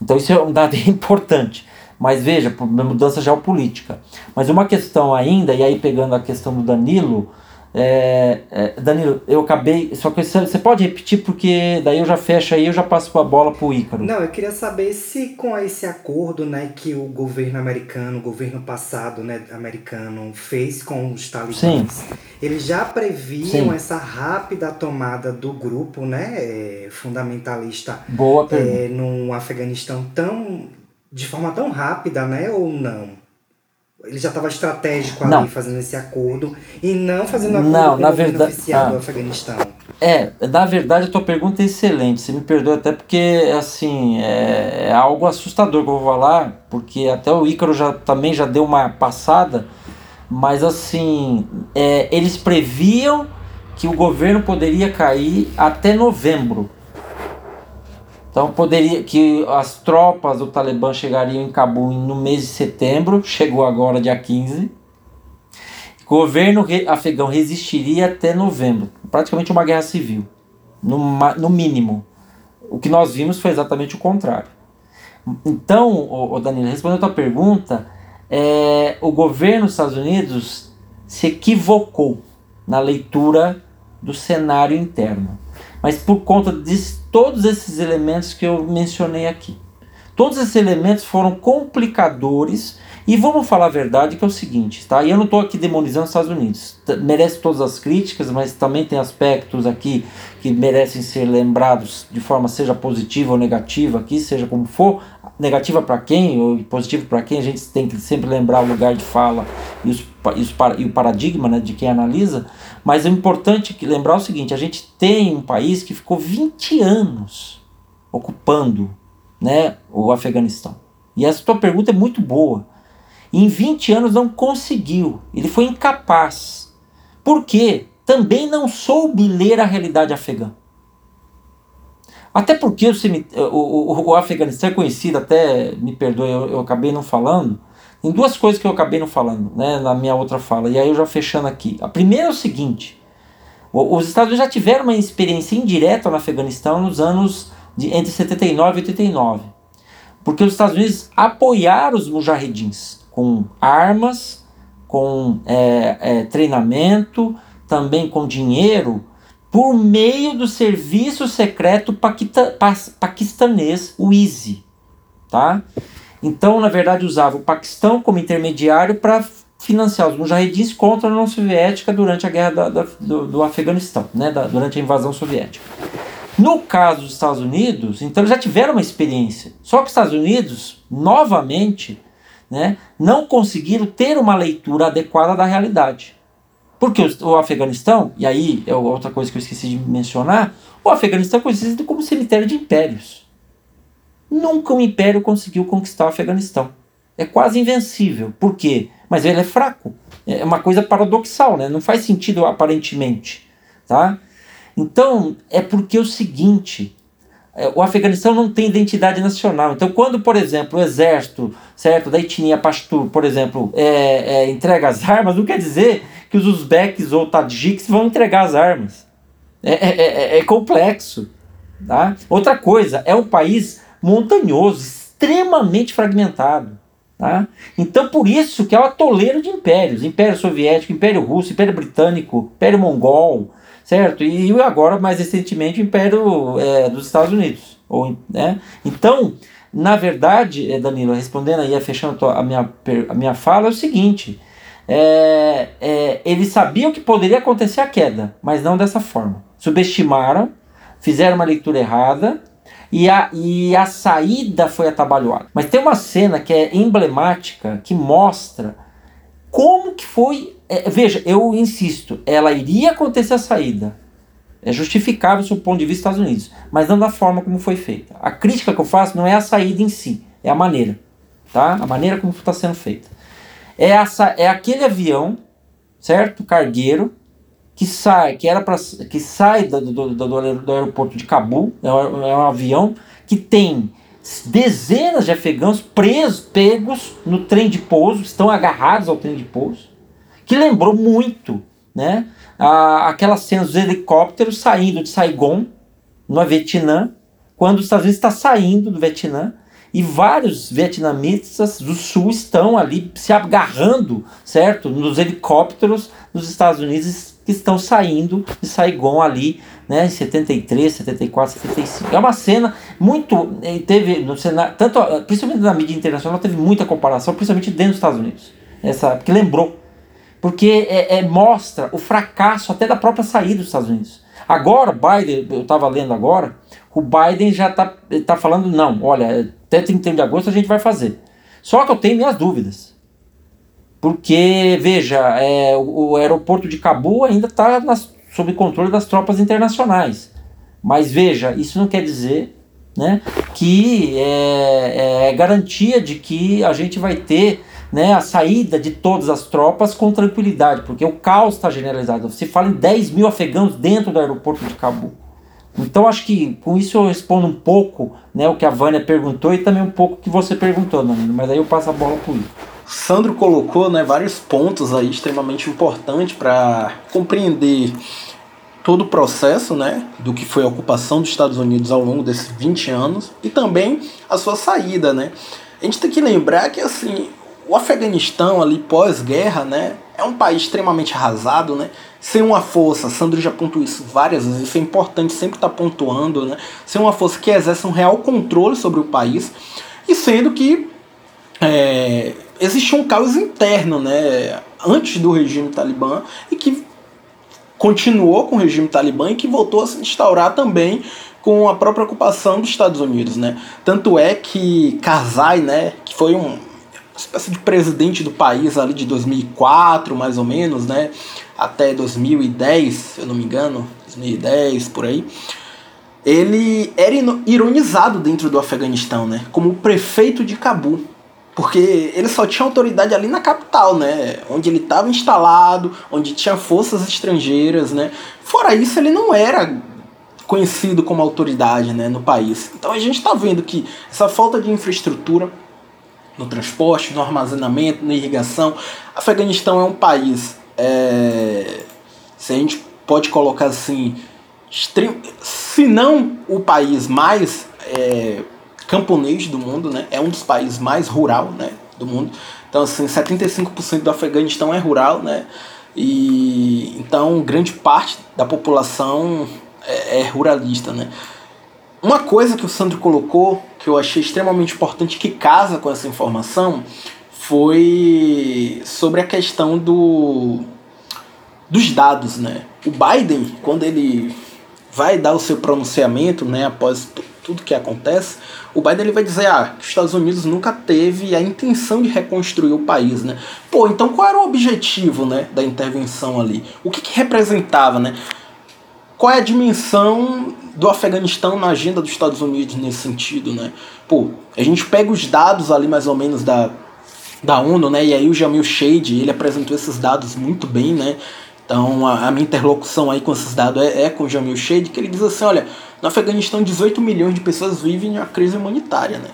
Então, isso é um dado importante. Mas veja, mudança geopolítica. Mas uma questão ainda, e aí pegando a questão do Danilo, é, é, Danilo, eu acabei. Só que você pode repetir, porque daí eu já fecho aí, eu já passo a bola pro Ícaro. Não, eu queria saber se com esse acordo né, que o governo americano, o governo passado né, americano, fez com os talibãs, Sim. eles já previam Sim. essa rápida tomada do grupo né, é, fundamentalista Boa é, no Afeganistão tão, de forma tão rápida, né? Ou não? Ele já estava estratégico não. ali fazendo esse acordo e não fazendo acordo não, na o verdade, oficial ah, do Afeganistão. É, na verdade a tua pergunta é excelente. Você me perdoa até porque assim é, é algo assustador que eu vou falar, porque até o Ícaro já também já deu uma passada, mas assim é, eles previam que o governo poderia cair até novembro. Então poderia que as tropas do Talibã chegariam em Cabul no mês de setembro, chegou agora dia 15. O governo afegão resistiria até novembro, praticamente uma guerra civil, no, no mínimo. O que nós vimos foi exatamente o contrário. Então, o, Danilo, respondendo a tua pergunta, é, o governo dos Estados Unidos se equivocou na leitura do cenário interno mas por conta de todos esses elementos que eu mencionei aqui. Todos esses elementos foram complicadores e vamos falar a verdade que é o seguinte, tá? E eu não estou aqui demonizando os Estados Unidos. Merece todas as críticas, mas também tem aspectos aqui que merecem ser lembrados de forma seja positiva ou negativa aqui, seja como for. Negativa para quem ou positiva para quem, a gente tem que sempre lembrar o lugar de fala e, os, e, os, e o paradigma né, de quem analisa. Mas é importante lembrar o seguinte: a gente tem um país que ficou 20 anos ocupando né, o Afeganistão. E essa tua pergunta é muito boa em 20 anos não conseguiu. Ele foi incapaz. Por quê? Também não soube ler a realidade afegã. Até porque o, o, o, Afeganistão é conhecido, até me perdoe, eu, eu, acabei não falando. Tem duas coisas que eu acabei não falando né, na minha outra fala, e aí eu já fechando aqui. A primeira é o seguinte: os Estados Unidos já tiveram uma experiência indireta no Afeganistão nos anos de, entre 79 e 89. Porque os Estados Unidos apoiaram os mujahedins com armas, com é, é, treinamento, também com dinheiro, por meio do serviço secreto paquita, paquistanês, o ISI. Tá? Então, na verdade, usava o Paquistão como intermediário para financiar os mujahedins contra a União Soviética durante a guerra da, da, do, do, Afeganistão, né, da, durante a invasão soviética. No caso dos Estados Unidos, então já tiveram uma experiência. Só que os Estados Unidos, novamente, né, não conseguiram ter uma leitura adequada da realidade. Porque o, o Afeganistão, e aí é outra coisa que eu esqueci de mencionar, o Afeganistão é conhecido como cemitério de impérios. Nunca um império conseguiu conquistar o Afeganistão. É quase invencível. Por quê? Mas ele é fraco. É uma coisa paradoxal, né? Não faz sentido aparentemente, tá? Então, é porque é o seguinte, é, o Afeganistão não tem identidade nacional. Então, quando, por exemplo, o exército certo, da etnia Pashtur, por exemplo, é, é, entrega as armas, não quer dizer que os uzbeques ou tajiks vão entregar as armas. É, é, é, é complexo. Tá? Outra coisa, é um país montanhoso, extremamente fragmentado. Tá? Então, por isso que é o atoleiro de impérios: Império Soviético, Império Russo, Império Britânico, Império Mongol, certo? E agora, mais recentemente, o Império é, dos Estados Unidos. Ou, né? Então, na verdade, eh, Danilo, respondendo aí, fechando a minha, a minha fala, é o seguinte: é, é, eles sabiam que poderia acontecer a queda, mas não dessa forma. Subestimaram, fizeram uma leitura errada e a, e a saída foi atabalhoada. Mas tem uma cena que é emblemática que mostra como que foi. É, veja, eu insisto, ela iria acontecer a saída. É justificável do ponto de vista dos Estados Unidos, mas não da forma como foi feita. A crítica que eu faço não é a saída em si, é a maneira. Tá? A maneira como está sendo feita. É, essa, é aquele avião, certo? Cargueiro, que sai, que era para que sai do, do, do, do, aeroporto de Cabul, é um, é um avião que tem dezenas de afegãos presos, pegos no trem de pouso, estão agarrados ao trem de pouso, que lembrou muito, né, a, aquelas cenas dos helicópteros saindo de Saigon, no Vietnã, quando os Estados Unidos está saindo do Vietnã e vários vietnamitas do sul estão ali se agarrando, certo, nos helicópteros dos Estados Unidos que estão saindo de Saigon ali, né, em 73, 74, 75. É uma cena muito eh, teve no cenário, tanto principalmente na mídia internacional teve muita comparação, principalmente dentro dos Estados Unidos. Essa que lembrou, porque é, é, mostra o fracasso até da própria saída dos Estados Unidos. Agora, Biden, eu estava lendo agora, o Biden já está tá falando não, olha, até 31 de agosto a gente vai fazer. Só que eu tenho minhas dúvidas. Porque, veja, é, o, aeroporto de Cabu ainda está sob controle das tropas internacionais. Mas veja, isso não quer dizer né, que é, é, garantia de que a gente vai ter né, a saída de todas as tropas com tranquilidade, porque o caos está generalizado. Você fala em 10 mil afegãos dentro do aeroporto de Cabu. Então acho que com isso eu respondo um pouco né, o que a Vânia perguntou e também um pouco o que você perguntou, Danilo, mas aí eu passo a bola para o. Sandro colocou né, vários pontos aí extremamente importantes para compreender todo o processo né, do que foi a ocupação dos Estados Unidos ao longo desses 20 anos e também a sua saída. Né? A gente tem que lembrar que assim, o Afeganistão ali pós-guerra né, é um país extremamente arrasado, né? sem uma força, Sandro já pontuou isso várias vezes, isso é importante sempre estar tá pontuando, né? sem uma força que exerce um real controle sobre o país e sendo que é, existia um caos interno, né, antes do regime talibã e que continuou com o regime talibã e que voltou a se instaurar também com a própria ocupação dos Estados Unidos, né? Tanto é que Karzai, né, que foi um espécie de presidente do país ali de 2004, mais ou menos, né, até 2010, se eu não me engano, 2010 por aí. Ele era ironizado dentro do Afeganistão, né, como o prefeito de Cabul. Porque ele só tinha autoridade ali na capital, né? Onde ele estava instalado, onde tinha forças estrangeiras, né? Fora isso, ele não era conhecido como autoridade né, no país. Então a gente está vendo que essa falta de infraestrutura no transporte, no armazenamento, na irrigação. Afeganistão é um país, é, se a gente pode colocar assim, se não o país mais é, camponês do mundo, né? É um dos países mais rural, né, do mundo. Então assim, 75% do Afeganistão é rural, né? E então grande parte da população é, é ruralista, né? Uma coisa que o Sandro colocou que eu achei extremamente importante que casa com essa informação foi sobre a questão do dos dados, né? O Biden, quando ele vai dar o seu pronunciamento, né, após tudo que acontece, o Biden ele vai dizer ah, que os Estados Unidos nunca teve a intenção de reconstruir o país, né? Pô, então qual era o objetivo, né, da intervenção ali? O que, que representava, né? Qual é a dimensão do Afeganistão na agenda dos Estados Unidos nesse sentido, né? Pô, a gente pega os dados ali mais ou menos da, da ONU, né? E aí o Jamil Shade, ele apresentou esses dados muito bem, né? Então a, a minha interlocução aí com esses dados é, é com o Jamil Shade, que ele diz assim, olha, no Afeganistão, 18 milhões de pessoas vivem em uma crise humanitária. Né?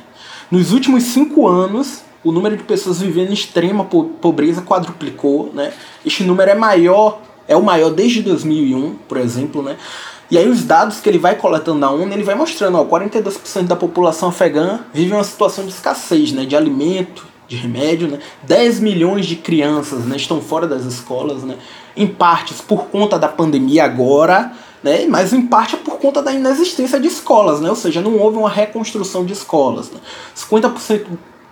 Nos últimos cinco anos, o número de pessoas vivendo em extrema pobreza quadruplicou. Né? Este número é maior, é o maior desde 2001, por exemplo. Né? E aí os dados que ele vai coletando na ONU, ele vai mostrando, ó, 42% da população afegã vive uma situação de escassez, né, de alimento, de remédio, né? 10 milhões de crianças, né, estão fora das escolas, né? Em partes por conta da pandemia agora, né? Mas em parte é por conta da inexistência de escolas, né? Ou seja, não houve uma reconstrução de escolas. Né? 50%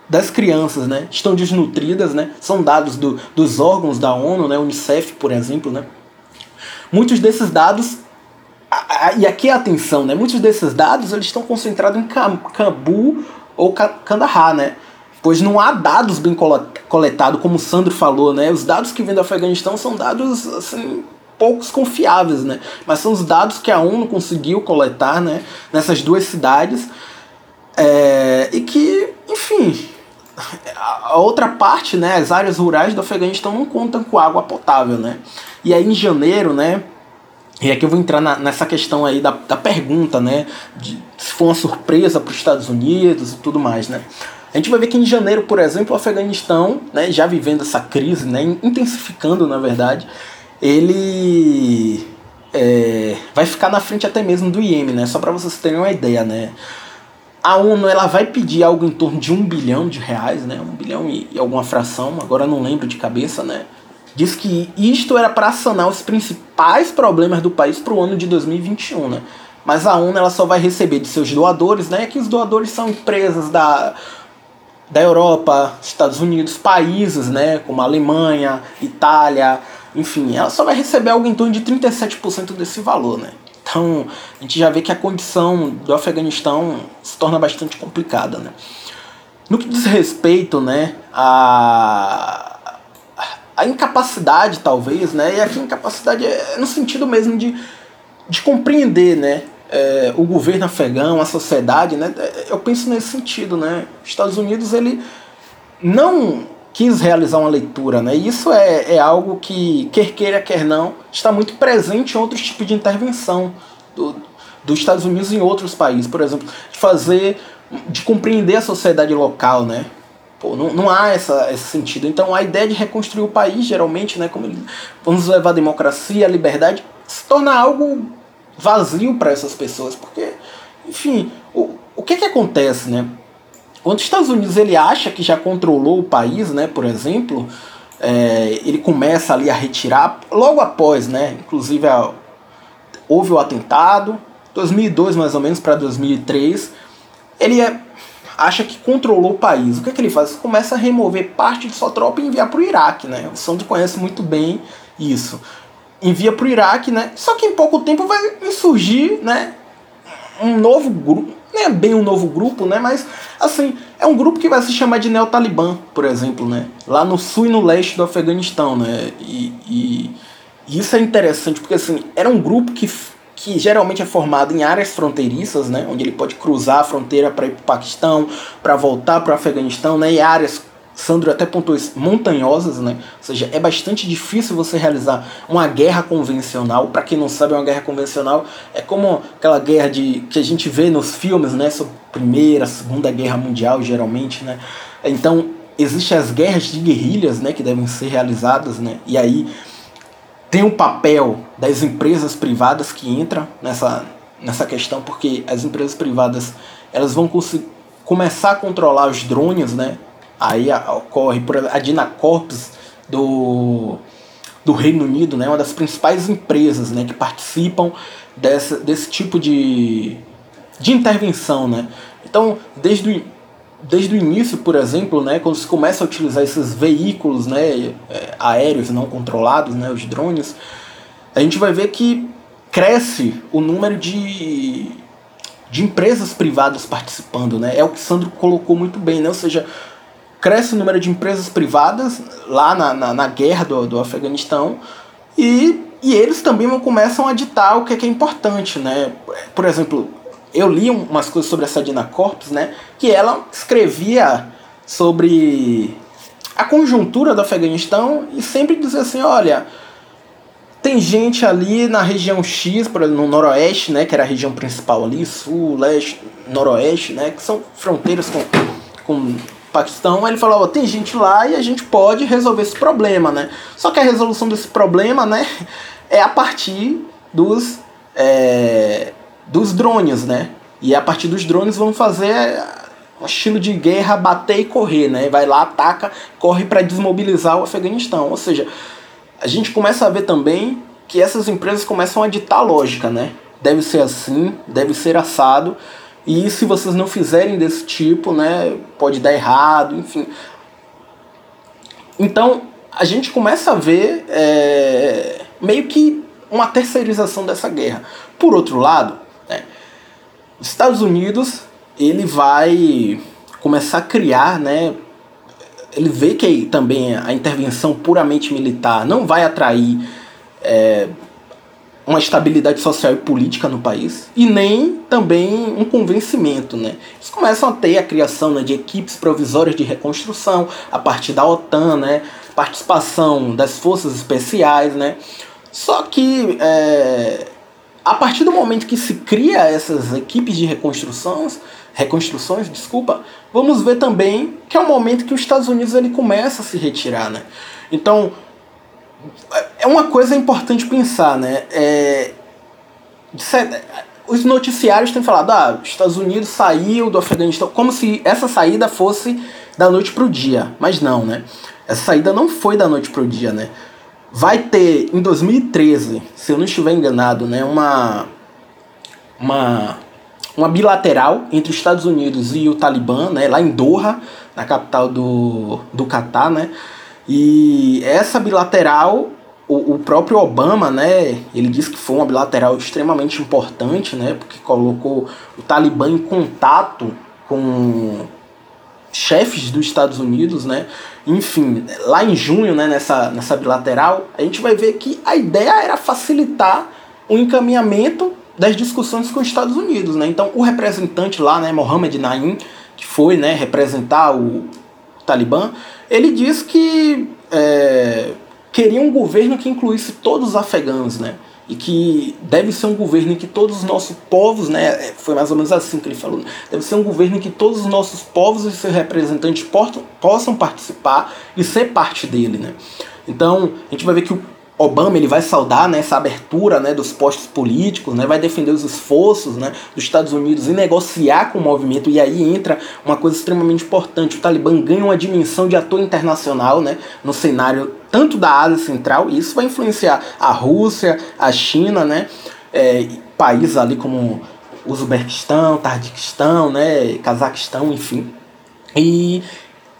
das crianças, né, estão desnutridas, né? São dados do, dos órgãos da ONU, né, UNICEF, por exemplo, né? Muitos desses dados e aqui a atenção, né? Muitos desses dados eles estão concentrados em Cabul ou Kandahar, né? Pois não há dados bem coletados, como o Sandro falou, né? Os dados que vêm do Afeganistão são dados assim poucos confiáveis, né? Mas são os dados que a ONU conseguiu coletar, né? Nessas duas cidades é, e que, enfim, a outra parte, né? As áreas rurais do Afeganistão não contam com água potável, né? E aí em janeiro, né? E aqui eu vou entrar na, nessa questão aí da, da pergunta, né? De se foi uma surpresa para os Estados Unidos e tudo mais, né? A gente vai ver que em janeiro, por exemplo, o Afeganistão, né, já vivendo essa crise, né, intensificando na verdade, ele é, vai ficar na frente até mesmo do Iêmen, né? Só para vocês terem uma ideia, né? A ONU ela vai pedir algo em torno de um bilhão de reais, né? Um bilhão e, e alguma fração, agora não lembro de cabeça, né? Diz que isto era para sanar os principais problemas do país para o ano de 2021, né? Mas a ONU ela só vai receber de seus doadores, né? Que os doadores são empresas da da Europa, Estados Unidos, países, né, como Alemanha, Itália, enfim, ela só vai receber algo em torno de 37% desse valor, né? Então, a gente já vê que a condição do Afeganistão se torna bastante complicada, né? No que diz respeito, né, a a incapacidade talvez, né? E aqui incapacidade é no sentido mesmo de, de compreender, né, é, o governo afegão, a sociedade, né? Eu penso nesse sentido, né? Os Estados Unidos ele não quis realizar uma leitura, né? E isso é, é algo que, quer queira, quer não, está muito presente em outros tipos de intervenção do, dos Estados Unidos em outros países. Por exemplo, de fazer, de compreender a sociedade local, né? Pô, não, não há essa, esse sentido. Então a ideia de reconstruir o país, geralmente, né, como vamos levar a democracia, a liberdade, se torna algo vazio para essas pessoas, porque, enfim, o, o que que acontece, né? Quando os Estados Unidos ele acha que já controlou o país, né, por exemplo, é, ele começa ali a retirar, logo após, né, inclusive a, houve o atentado, 2002 mais ou menos para 2003, ele é, acha que controlou o país. O que, que ele faz? Começa a remover parte de sua tropa e enviar para o Iraque, né? O Sandro conhece muito bem isso envia para o Iraque, né? Só que em pouco tempo vai surgir, né? Um novo grupo, não é bem um novo grupo, né? Mas assim é um grupo que vai se chamar de Neo-Talibã, por exemplo, né? Lá no sul e no leste do Afeganistão, né? E, e, e isso é interessante porque assim era um grupo que que geralmente é formado em áreas fronteiriças, né, onde ele pode cruzar a fronteira para ir para o Paquistão, para voltar para o Afeganistão, né, e áreas Sandro até pontuou isso, montanhosas, né? Ou seja, é bastante difícil você realizar uma guerra convencional. Para quem não sabe, uma guerra convencional é como aquela guerra de que a gente vê nos filmes, né? Sobre Primeira, Segunda Guerra Mundial, geralmente, né? Então, existem as guerras de guerrilhas, né? Que devem ser realizadas, né? E aí tem o papel das empresas privadas que entram nessa, nessa questão, porque as empresas privadas elas vão começar a controlar os drones, né? Aí ocorre por a Dinacorps do, do Reino Unido, né, uma das principais empresas né, que participam dessa, desse tipo de, de intervenção. Né. Então, desde o, desde o início, por exemplo, né, quando se começa a utilizar esses veículos né, é, aéreos não controlados, né, os drones, a gente vai ver que cresce o número de, de empresas privadas participando. Né? É o que Sandro colocou muito bem, né? ou seja, cresce o número de empresas privadas lá na, na, na guerra do, do Afeganistão e, e eles também começam a ditar o que é, que é importante, né? Por exemplo, eu li umas coisas sobre a Sadina Corps, né? Que ela escrevia sobre a conjuntura do Afeganistão e sempre dizia assim, olha, tem gente ali na região X, no noroeste, né, que era a região principal ali, sul, leste, noroeste, né, que são fronteiras com, com Paquistão, ele falou, ó, tem gente lá e a gente pode resolver esse problema, né? Só que a resolução desse problema, né, é a partir dos é, dos drones, né? E a partir dos drones vão fazer um estilo de guerra, bater e correr, né? Vai lá, ataca, corre para desmobilizar o Afeganistão. Ou seja, a gente começa a ver também que essas empresas começam a ditar lógica, né? Deve ser assim, deve ser assado. E se vocês não fizerem desse tipo, né, pode dar errado, enfim. Então, a gente começa a ver é, meio que uma terceirização dessa guerra. Por outro lado, né, os Estados Unidos ele vai começar a criar, né? Ele vê que também a intervenção puramente militar não vai atrair é, uma estabilidade social e política no país e nem também um convencimento, né? Eles começam a ter a criação né, de equipes provisórias de reconstrução a partir da OTAN, né? Participação das forças especiais, né? Só que é, a partir do momento que se cria essas equipes de reconstruções, reconstruções, desculpa, vamos ver também que é o momento que os Estados Unidos ele começa a se retirar, né? Então, é uma coisa importante pensar, né? É, os noticiários têm falado, ah, os Estados Unidos saiu do Afeganistão, como se essa saída fosse da noite para o dia, mas não, né? Essa saída não foi da noite para o dia, né? Vai ter em 2013, se eu não estiver enganado, né, uma uma uma bilateral entre os Estados Unidos e o Talibã, né, lá em Doha, na capital do, do Catar, né? E essa bilateral, o, o próprio Obama, né, ele disse que foi uma bilateral extremamente importante, né, porque colocou o Talibã em contato com chefes dos Estados Unidos, né? Enfim, lá em junho, né, nessa, nessa bilateral, a gente vai ver que a ideia era facilitar o encaminhamento das discussões com os Estados Unidos, né? Então, o representante lá, né, Mohammed Naim, que foi, né, representar o Talibã, ele diz que é, queria um governo que incluísse todos os afegãos, né? E que deve ser um governo em que todos os nossos povos, né? É, foi mais ou menos assim que ele falou. Deve ser um governo em que todos os nossos povos e seus representantes possam participar e ser parte dele, né? Então, a gente vai ver que o Obama ele vai saudar né, essa abertura né, dos postos políticos, né, vai defender os esforços né, dos Estados Unidos em negociar com o movimento, e aí entra uma coisa extremamente importante: o Talibã ganha uma dimensão de ator internacional né, no cenário tanto da Ásia Central, e isso vai influenciar a Rússia, a China, né, é, países ali como Uzbequistão, Tadiquistão, né, Cazaquistão, enfim. E,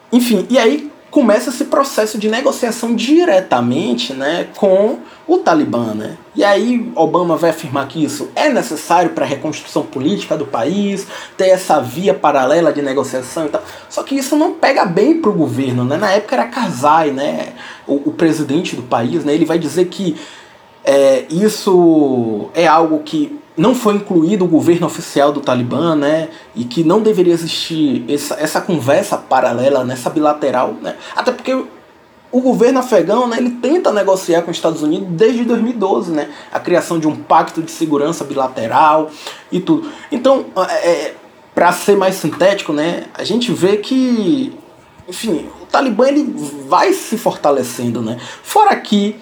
enfim, e aí começa esse processo de negociação diretamente né, com o Talibã. Né? E aí Obama vai afirmar que isso é necessário para a reconstrução política do país, ter essa via paralela de negociação e tal. Só que isso não pega bem para o governo. Né? Na época era Karzai, né? o, o presidente do país, né? ele vai dizer que é, isso é algo que não foi incluído o governo oficial do Talibã, né? E que não deveria existir essa, essa conversa paralela, nessa bilateral, né? Até porque o governo afegão, né, ele tenta negociar com os Estados Unidos desde 2012, né? A criação de um pacto de segurança bilateral e tudo. Então, é, é para ser mais sintético, né, a gente vê que, enfim, o Talibã ele vai se fortalecendo, né? Fora que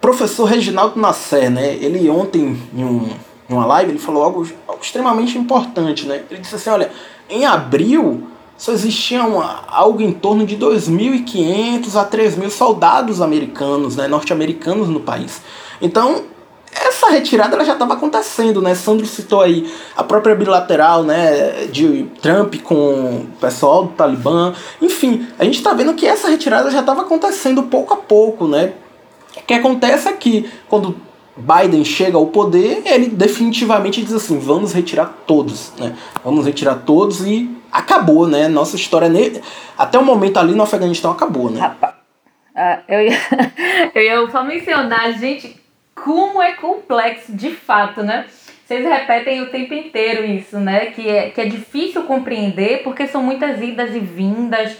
professor Reginaldo Nasser, né? Ele ontem, em, um, em uma live, ele falou algo, algo extremamente importante, né? Ele disse assim, olha, em abril só existiam algo em torno de 2.500 a 3.000 soldados americanos, né, norte-americanos no país. Então, essa retirada ela já estava acontecendo, né? Sandro citou aí a própria bilateral, né, de Trump com o pessoal do Talibã. Enfim, a gente está vendo que essa retirada já estava acontecendo pouco a pouco, né? O que acontece é que quando Biden chega ao poder, ele definitivamente diz assim: vamos retirar todos, né? Vamos retirar todos e acabou, né? Nossa história até o momento ali no Afeganistão acabou, né? Rapaz, uh, eu, ia, eu ia só mencionar, gente, como é complexo de fato, né? Vocês repetem o tempo inteiro isso, né? Que é, que é difícil compreender porque são muitas idas e vindas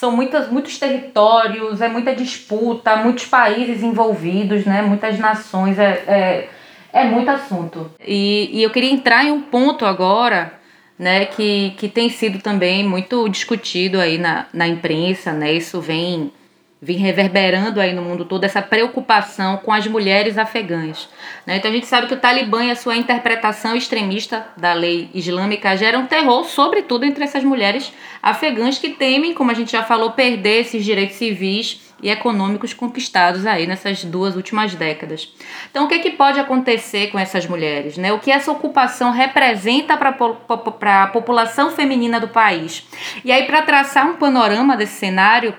são muitas, muitos territórios, é muita disputa, muitos países envolvidos, né? muitas nações, é, é, é muito assunto. E, e eu queria entrar em um ponto agora né, que, que tem sido também muito discutido aí na, na imprensa, né? Isso vem vem reverberando aí no mundo todo essa preocupação com as mulheres afegãs. Né? Então a gente sabe que o Talibã e a sua interpretação extremista da lei islâmica geram terror, sobretudo entre essas mulheres afegãs que temem, como a gente já falou, perder esses direitos civis e econômicos conquistados aí nessas duas últimas décadas. Então, o que, é que pode acontecer com essas mulheres? Né? O que essa ocupação representa para a população feminina do país? E aí, para traçar um panorama desse cenário,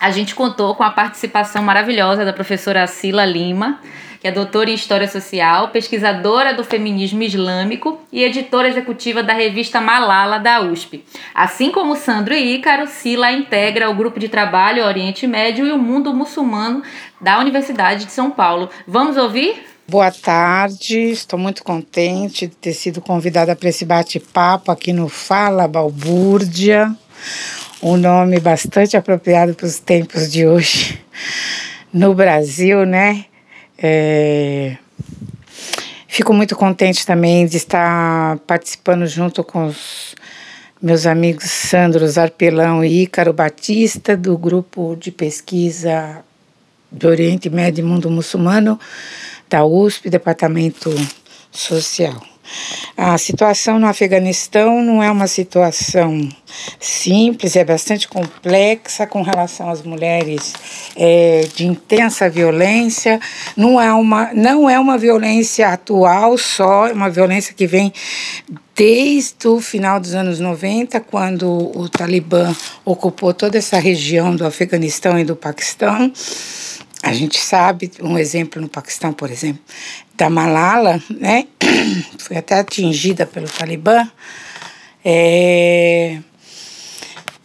a gente contou com a participação maravilhosa da professora Sila Lima, que é doutora em História Social, pesquisadora do feminismo islâmico e editora executiva da revista Malala da USP. Assim como Sandro e Ícaro, Sila integra o grupo de trabalho Oriente Médio e o Mundo Muçulmano da Universidade de São Paulo. Vamos ouvir? Boa tarde, estou muito contente de ter sido convidada para esse bate-papo aqui no Fala Balbúrdia um nome bastante apropriado para os tempos de hoje no Brasil, né? É... Fico muito contente também de estar participando junto com os meus amigos Sandro Zarpelão e Ícaro Batista, do grupo de pesquisa do Oriente Médio e Mundo Muçulmano da USP, Departamento Social. A situação no Afeganistão não é uma situação simples, é bastante complexa com relação às mulheres é, de intensa violência. Não é, uma, não é uma violência atual só, é uma violência que vem desde o final dos anos 90, quando o Talibã ocupou toda essa região do Afeganistão e do Paquistão. A gente sabe, um exemplo no Paquistão, por exemplo, da Malala, né? Foi até atingida pelo Talibã. É...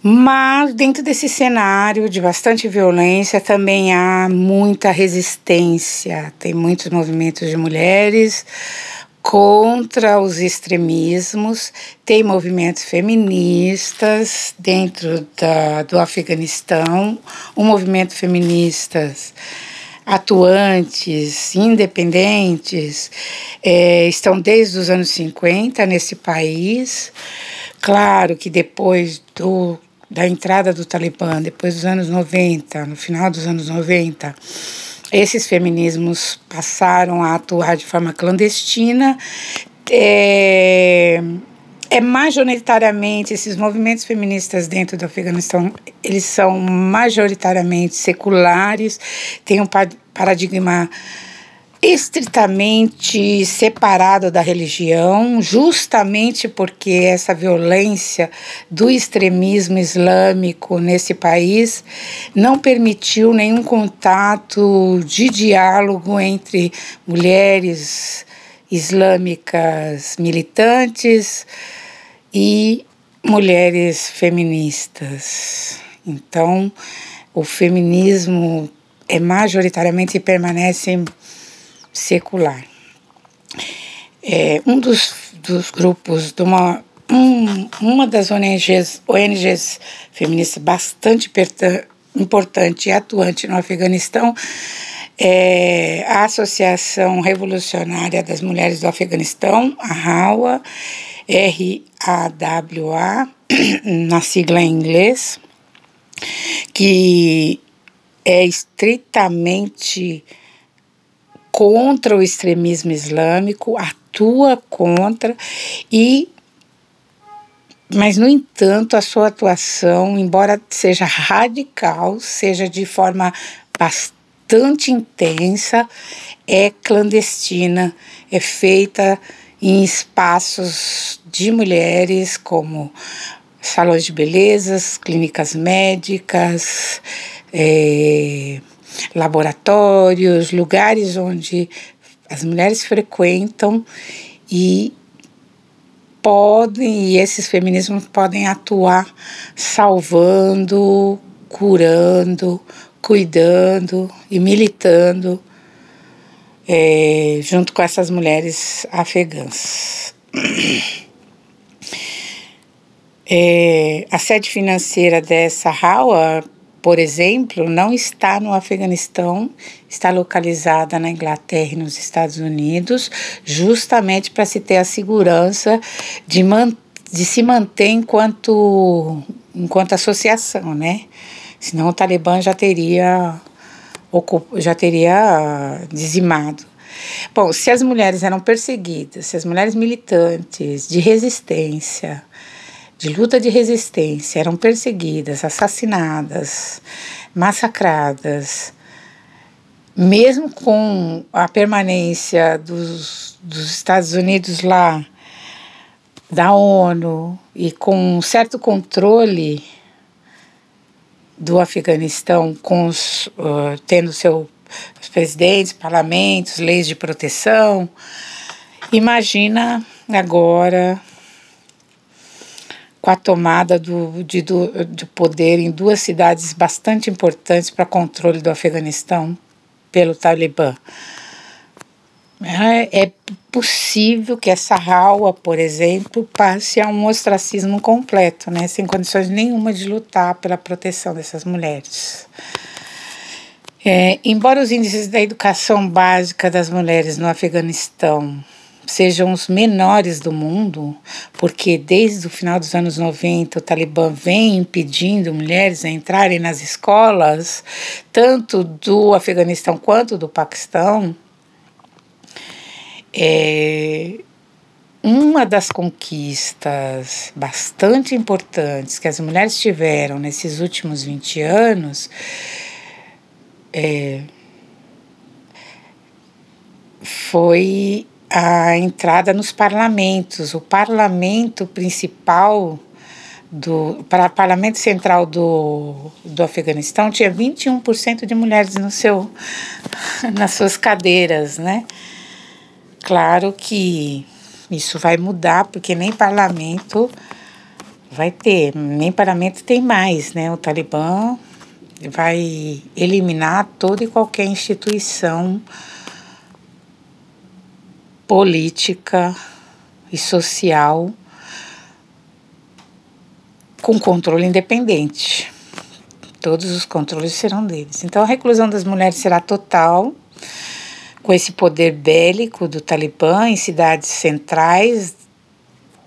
Mas dentro desse cenário de bastante violência também há muita resistência. Tem muitos movimentos de mulheres contra os extremismos, tem movimentos feministas dentro da, do Afeganistão, um movimento feministas atuantes, independentes, é, estão desde os anos 50 nesse país. Claro que depois do, da entrada do Talibã, depois dos anos 90, no final dos anos 90, esses feminismos passaram a atuar de forma clandestina. É, é majoritariamente esses movimentos feministas dentro do Afeganistão, eles são majoritariamente seculares, têm um paradigma estritamente separado da religião, justamente porque essa violência do extremismo islâmico nesse país não permitiu nenhum contato de diálogo entre mulheres islâmicas militantes e mulheres feministas. Então, o feminismo é majoritariamente permanece secular. É, um dos, dos grupos de uma, um, uma das ONGs, ONGs feministas bastante importante e atuante no Afeganistão é a Associação Revolucionária das Mulheres do Afeganistão, a RAWA, R-A-W-A, na sigla em inglês, que é estritamente contra o extremismo islâmico, atua contra e mas no entanto a sua atuação, embora seja radical, seja de forma bastante intensa, é clandestina, é feita em espaços de mulheres como salões de belezas, clínicas médicas, é, laboratórios, lugares onde as mulheres frequentam e podem, e esses feminismos podem atuar salvando, curando, cuidando e militando é, junto com essas mulheres afegãs. É, a sede financeira dessa RAWA por exemplo, não está no Afeganistão, está localizada na Inglaterra e nos Estados Unidos, justamente para se ter a segurança de, man de se manter enquanto, enquanto associação, né? Senão o Talibã já teria, já teria dizimado. Bom, se as mulheres eram perseguidas, se as mulheres militantes de resistência, de luta de resistência, eram perseguidas, assassinadas, massacradas, mesmo com a permanência dos, dos Estados Unidos lá, da ONU, e com um certo controle do Afeganistão, com os, uh, tendo seu os presidentes, parlamentos, leis de proteção. Imagina agora com a tomada do, de, do, de poder em duas cidades bastante importantes para controle do Afeganistão pelo Talibã. É, é possível que essa raua, por exemplo, passe a um ostracismo completo, né, sem condições nenhuma de lutar pela proteção dessas mulheres. É, embora os índices da educação básica das mulheres no Afeganistão sejam os menores do mundo, porque desde o final dos anos 90 o Talibã vem impedindo mulheres a entrarem nas escolas, tanto do Afeganistão quanto do Paquistão, é, uma das conquistas bastante importantes que as mulheres tiveram nesses últimos 20 anos é, foi a entrada nos parlamentos. O parlamento principal do para parlamento central do, do Afeganistão tinha 21% de mulheres no seu nas suas cadeiras, né? Claro que isso vai mudar porque nem parlamento vai ter, nem parlamento tem mais, né? O Talibã vai eliminar toda e qualquer instituição política e social com controle independente. Todos os controles serão deles. Então a reclusão das mulheres será total, com esse poder bélico do Talibã em cidades centrais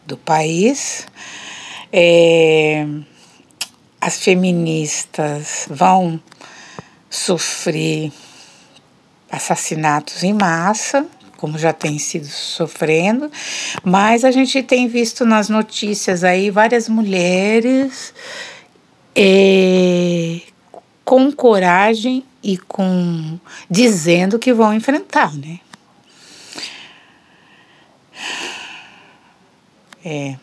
do país. É, as feministas vão sofrer assassinatos em massa, como já tem sido sofrendo, mas a gente tem visto nas notícias aí várias mulheres é, com coragem e com dizendo que vão enfrentar, né? É,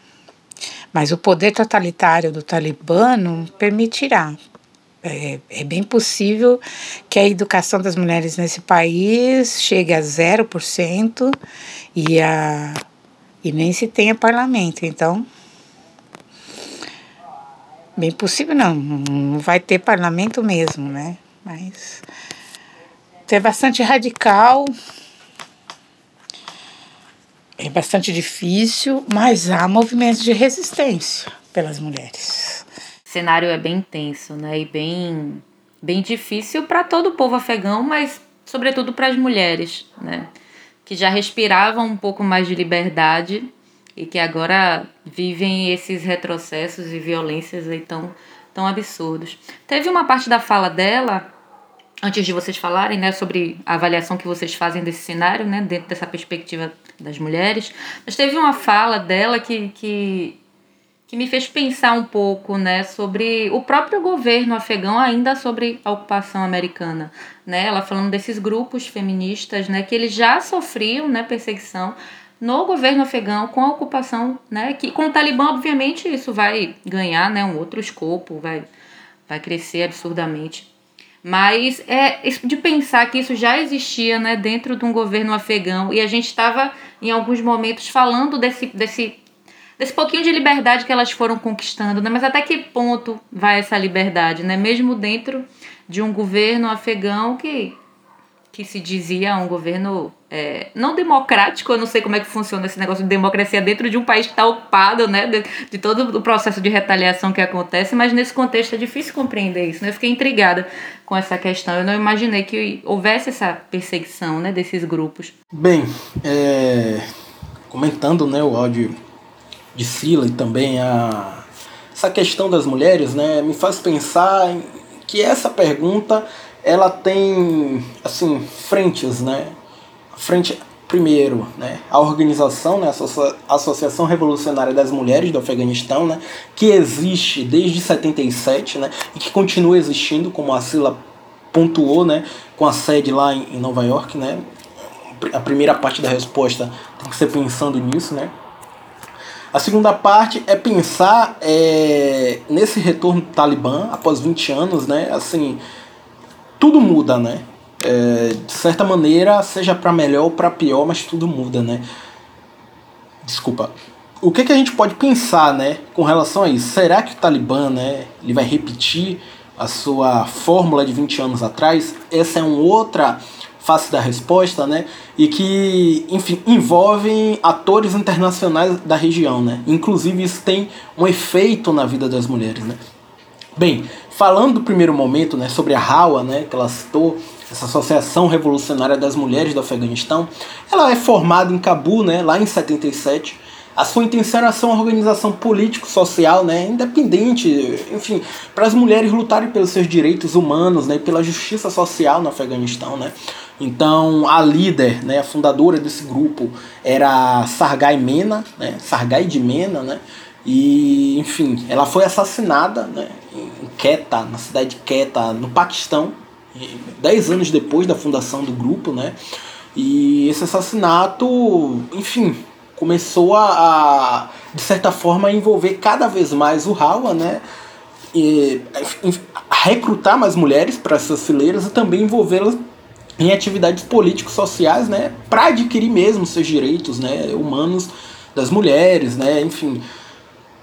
mas o poder totalitário do Talibã não permitirá. É, é, bem possível que a educação das mulheres nesse país chegue a 0% e, a, e nem se tenha parlamento. Então, bem possível não, não vai ter parlamento mesmo, né? Mas é bastante radical, é bastante difícil, mas há movimentos de resistência pelas mulheres. Cenário é bem tenso, né? E bem, bem difícil para todo o povo afegão, mas sobretudo para as mulheres, né? Que já respiravam um pouco mais de liberdade e que agora vivem esses retrocessos e violências aí tão, tão absurdos. Teve uma parte da fala dela antes de vocês falarem, né, sobre a avaliação que vocês fazem desse cenário, né, dentro dessa perspectiva das mulheres, mas teve uma fala dela que, que, que me fez pensar um pouco, né, sobre o próprio governo afegão ainda sobre a ocupação americana, né, ela falando desses grupos feministas, né, que eles já sofriam, né, perseguição no governo afegão com a ocupação, né, que com o Talibã, obviamente, isso vai ganhar, né, um outro escopo, vai, vai crescer absurdamente. Mas é de pensar que isso já existia né, dentro de um governo afegão e a gente estava, em alguns momentos, falando desse, desse, desse pouquinho de liberdade que elas foram conquistando, né? mas até que ponto vai essa liberdade, né? mesmo dentro de um governo afegão que que se dizia um governo é, não democrático, eu não sei como é que funciona esse negócio de democracia dentro de um país que está ocupado, né, de, de, todo o processo de retaliação que acontece, mas nesse contexto é difícil compreender isso, né? Eu fiquei intrigada com essa questão, eu não imaginei que houvesse essa perseguição, né, desses grupos. Bem, é, comentando, né, o áudio de Sila e também a essa questão das mulheres, né, me faz pensar que essa pergunta ela tem assim frentes, né? Frente primeiro, né, a organização, né, a Associação Revolucionária das Mulheres do Afeganistão, né, que existe desde 77, né, e que continua existindo, como a Sila pontuou, né, com a sede lá em Nova York, né. A primeira parte da resposta tem que ser pensando nisso, né. A segunda parte é pensar é, nesse retorno do Talibã após 20 anos, né, assim, tudo muda, né é, de certa maneira, seja para melhor ou para pior, mas tudo muda, né? Desculpa. O que, que a gente pode pensar, né, com relação a isso? Será que o Talibã, né, ele vai repetir a sua fórmula de 20 anos atrás? Essa é uma outra face da resposta, né? E que, enfim, envolvem atores internacionais da região, né? Inclusive isso tem um efeito na vida das mulheres, né? Bem, falando do primeiro momento, né, sobre a Hawa, né, que ela citou, essa Associação Revolucionária das Mulheres do Afeganistão, ela é formada em Cabu, né, lá em 77. A sua intenção era ser uma organização político-social, né, independente, enfim, para as mulheres lutarem pelos seus direitos humanos, né, pela justiça social no Afeganistão, né. Então, a líder, né, a fundadora desse grupo era Sargai Mena, né, Sargai de Mena, né, e, enfim, ela foi assassinada né, em Quetta, na cidade de Quetta, no Paquistão, dez anos depois da fundação do grupo, né? E esse assassinato, enfim, começou a, a de certa forma, envolver cada vez mais o Hawa, né? E, a recrutar mais mulheres para essas fileiras e também envolvê-las em atividades políticos sociais, né, para adquirir mesmo seus direitos, né, humanos das mulheres, né, enfim,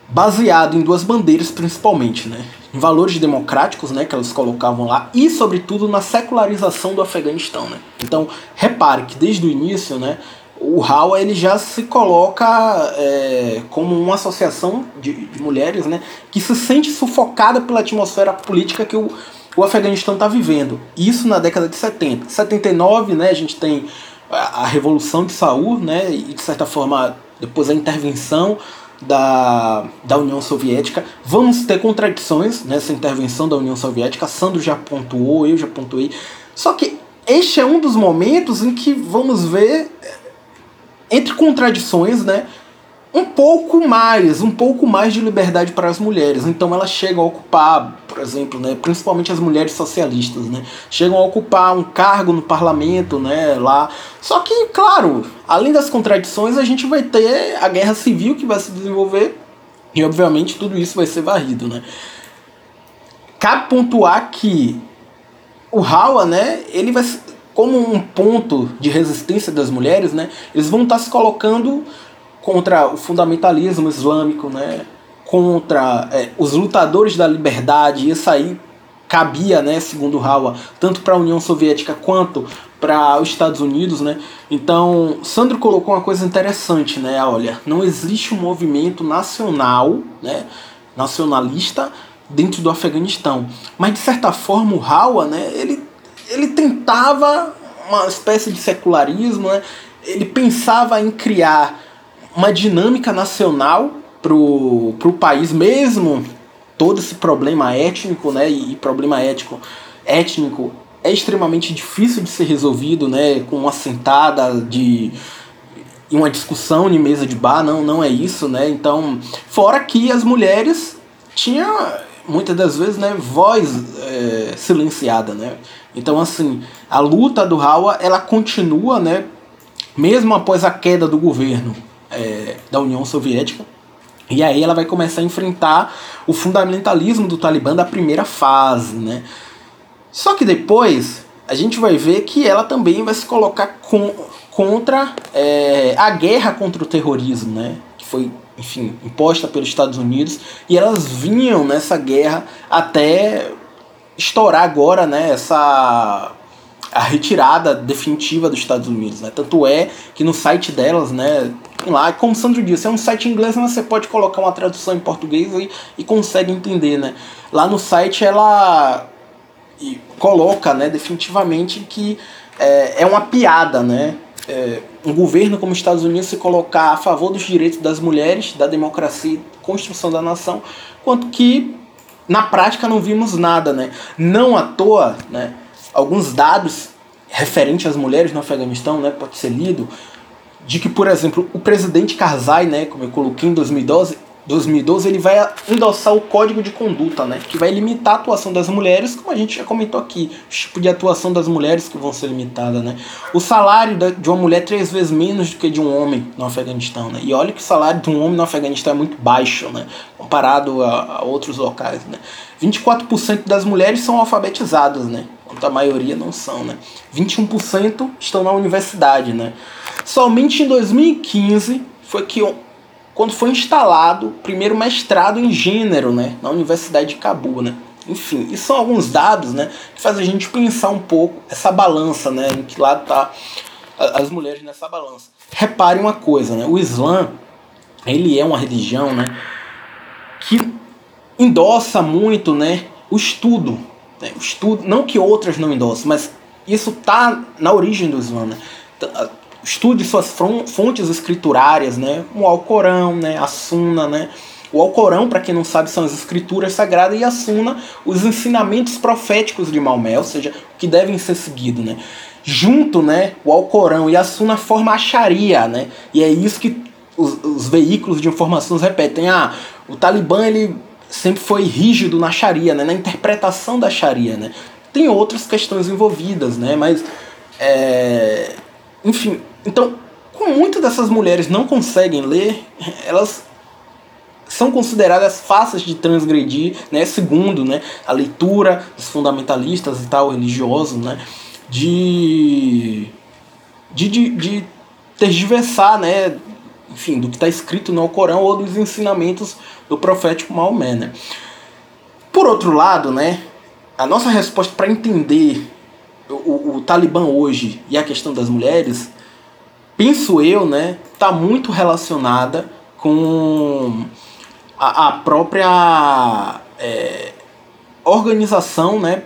baseado em duas bandeiras principalmente, né? Em valores democráticos, né, que elas colocavam lá, e sobretudo na secularização do Afeganistão, né? Então, repare que desde o início, né, o Hawa ele já se coloca é, como uma associação de, de, mulheres, né, que se sente sufocada pela atmosfera política que o, o Afeganistão está vivendo. Isso na década de 70. 79, né, a gente tem a, Revolução de Saul, né, e de certa forma depois a intervenção da, da União Soviética. Vamos ter contradições nessa intervenção da União Soviética. Sandro já pontuou, eu já pontuei. Só que este é um dos momentos em que vamos ver, entre contradições, né, um pouco mais, um pouco mais de liberdade para as mulheres. Então elas chegam a ocupar, por exemplo, né, principalmente as mulheres socialistas, né, chegam a ocupar um cargo no parlamento, né, lá. Só que, claro, além das contradições, a gente vai ter a guerra civil que vai se desenvolver e, obviamente, tudo isso vai ser varrido, né. Cabe pontuar que o Hawa, né, ele vai como um ponto de resistência das mulheres, né, eles vão estar se colocando contra o fundamentalismo islâmico, né? contra é, os lutadores da liberdade. Isso aí cabia, né, segundo Hawa, tanto para a União Soviética quanto para os Estados Unidos, né? Então, Sandro colocou uma coisa interessante, né? Olha, não existe um movimento nacional, né, nacionalista dentro do Afeganistão, mas de certa forma o Hawa, né, ele ele tentava uma espécie de secularismo, né? Ele pensava em criar uma dinâmica nacional pro, pro país mesmo? Todo esse problema étnico né e problema ético étnico é extremamente difícil de ser resolvido né com uma sentada de uma discussão em mesa de bar não não é isso né? Então fora que as mulheres tinham muitas das vezes né voz é, silenciada né? Então assim a luta do Hawa ela continua né mesmo após a queda do governo é, da União Soviética. E aí ela vai começar a enfrentar o fundamentalismo do Talibã da primeira fase, né? Só que depois a gente vai ver que ela também vai se colocar com, contra é, a guerra contra o terrorismo, né? Que foi, enfim, imposta pelos Estados Unidos. E elas vinham nessa guerra até estourar agora, né? Essa a retirada definitiva dos Estados Unidos, né? Tanto é que no site delas, né, lá, como o Sandro disse, é um site inglês, mas você pode colocar uma tradução em português e, e consegue entender, né? Lá no site ela coloca, né, definitivamente que é, é uma piada, né? É, um governo como os Estados Unidos se colocar a favor dos direitos das mulheres, da democracia, construção da nação, quanto que na prática não vimos nada, né? Não à toa, né? Alguns dados referentes às mulheres no Afeganistão, né, pode ser lido, de que, por exemplo, o presidente Karzai, né, como eu coloquei em 2012, 2012 ele vai endossar o código de conduta, né, que vai limitar a atuação das mulheres, como a gente já comentou aqui, o tipo de atuação das mulheres que vão ser limitadas, né. O salário de uma mulher é três vezes menos do que de um homem no Afeganistão, né. E olha que o salário de um homem no Afeganistão é muito baixo, né, comparado a, a outros locais, né. 24% das mulheres são alfabetizadas, né, enquanto a maioria não são, né. 21% estão na universidade, né. Somente em 2015 foi que quando foi instalado o primeiro mestrado em gênero né, na Universidade de Cabul. Né? Enfim, isso são alguns dados né, que fazem a gente pensar um pouco essa balança, né, em que lado tá as mulheres nessa balança. Repare uma coisa, né, o Islã ele é uma religião né, que endossa muito né, o estudo. Né, o estudo, não que outras não endossem, mas isso tá na origem do Islã. Né? Estude suas fontes escriturárias, né? O Alcorão, né? A Sunna, né? O Alcorão, para quem não sabe, são as escrituras sagradas e a Sunna, os ensinamentos proféticos de Maomé, ou seja, que devem ser seguidos, né? Junto, né, o Alcorão e a Sunna formam a Sharia, né? E é isso que os, os veículos de informações repetem. Ah, o Talibã, ele sempre foi rígido na Sharia, né? Na interpretação da Sharia, né? Tem outras questões envolvidas, né? Mas, é... enfim, então, como muitas dessas mulheres não conseguem ler, elas são consideradas fáceis de transgredir, né, segundo né, a leitura dos fundamentalistas e tal, religiosos, né, de, de, de, de tergiversar, né, enfim, do que está escrito no Corão ou dos ensinamentos do profético Maomé. Né. Por outro lado, né, a nossa resposta para entender o, o, Talibã hoje e a questão das mulheres penso eu, né, está muito relacionada com a, a própria é, organização, né,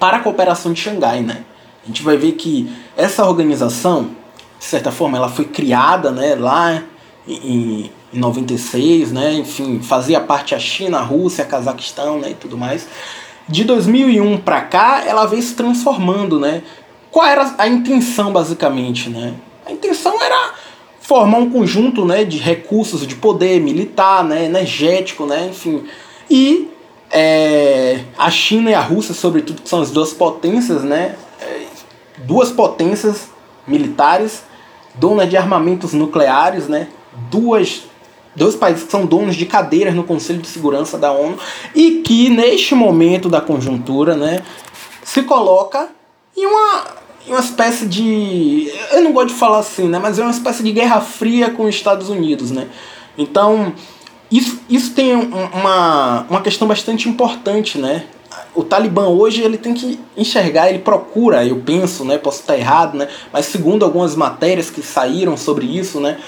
para a cooperação de Xangai, né. A gente vai ver que essa organização, de certa forma, ela foi criada, né, lá em, em 96, né, enfim, fazia parte a China, a Rússia, a Cazaquistão, né, e tudo mais. De 2001 para cá, ela veio se transformando, né. Qual era a intenção, basicamente, né? A intenção era formar um conjunto né, de recursos de poder militar, né, energético, né, enfim. E é, a China e a Rússia, sobretudo, que são as duas potências, né, é, duas potências militares, donas de armamentos nucleares, né, duas dois países que são donos de cadeiras no Conselho de Segurança da ONU e que neste momento da conjuntura, né, se coloca em uma uma espécie de. Eu não gosto de falar assim, né? Mas é uma espécie de guerra fria com os Estados Unidos, né? Então, isso, isso tem uma, uma questão bastante importante, né? O Talibã hoje ele tem que enxergar, ele procura, eu penso, né? Posso estar errado, né? Mas segundo algumas matérias que saíram sobre isso, né?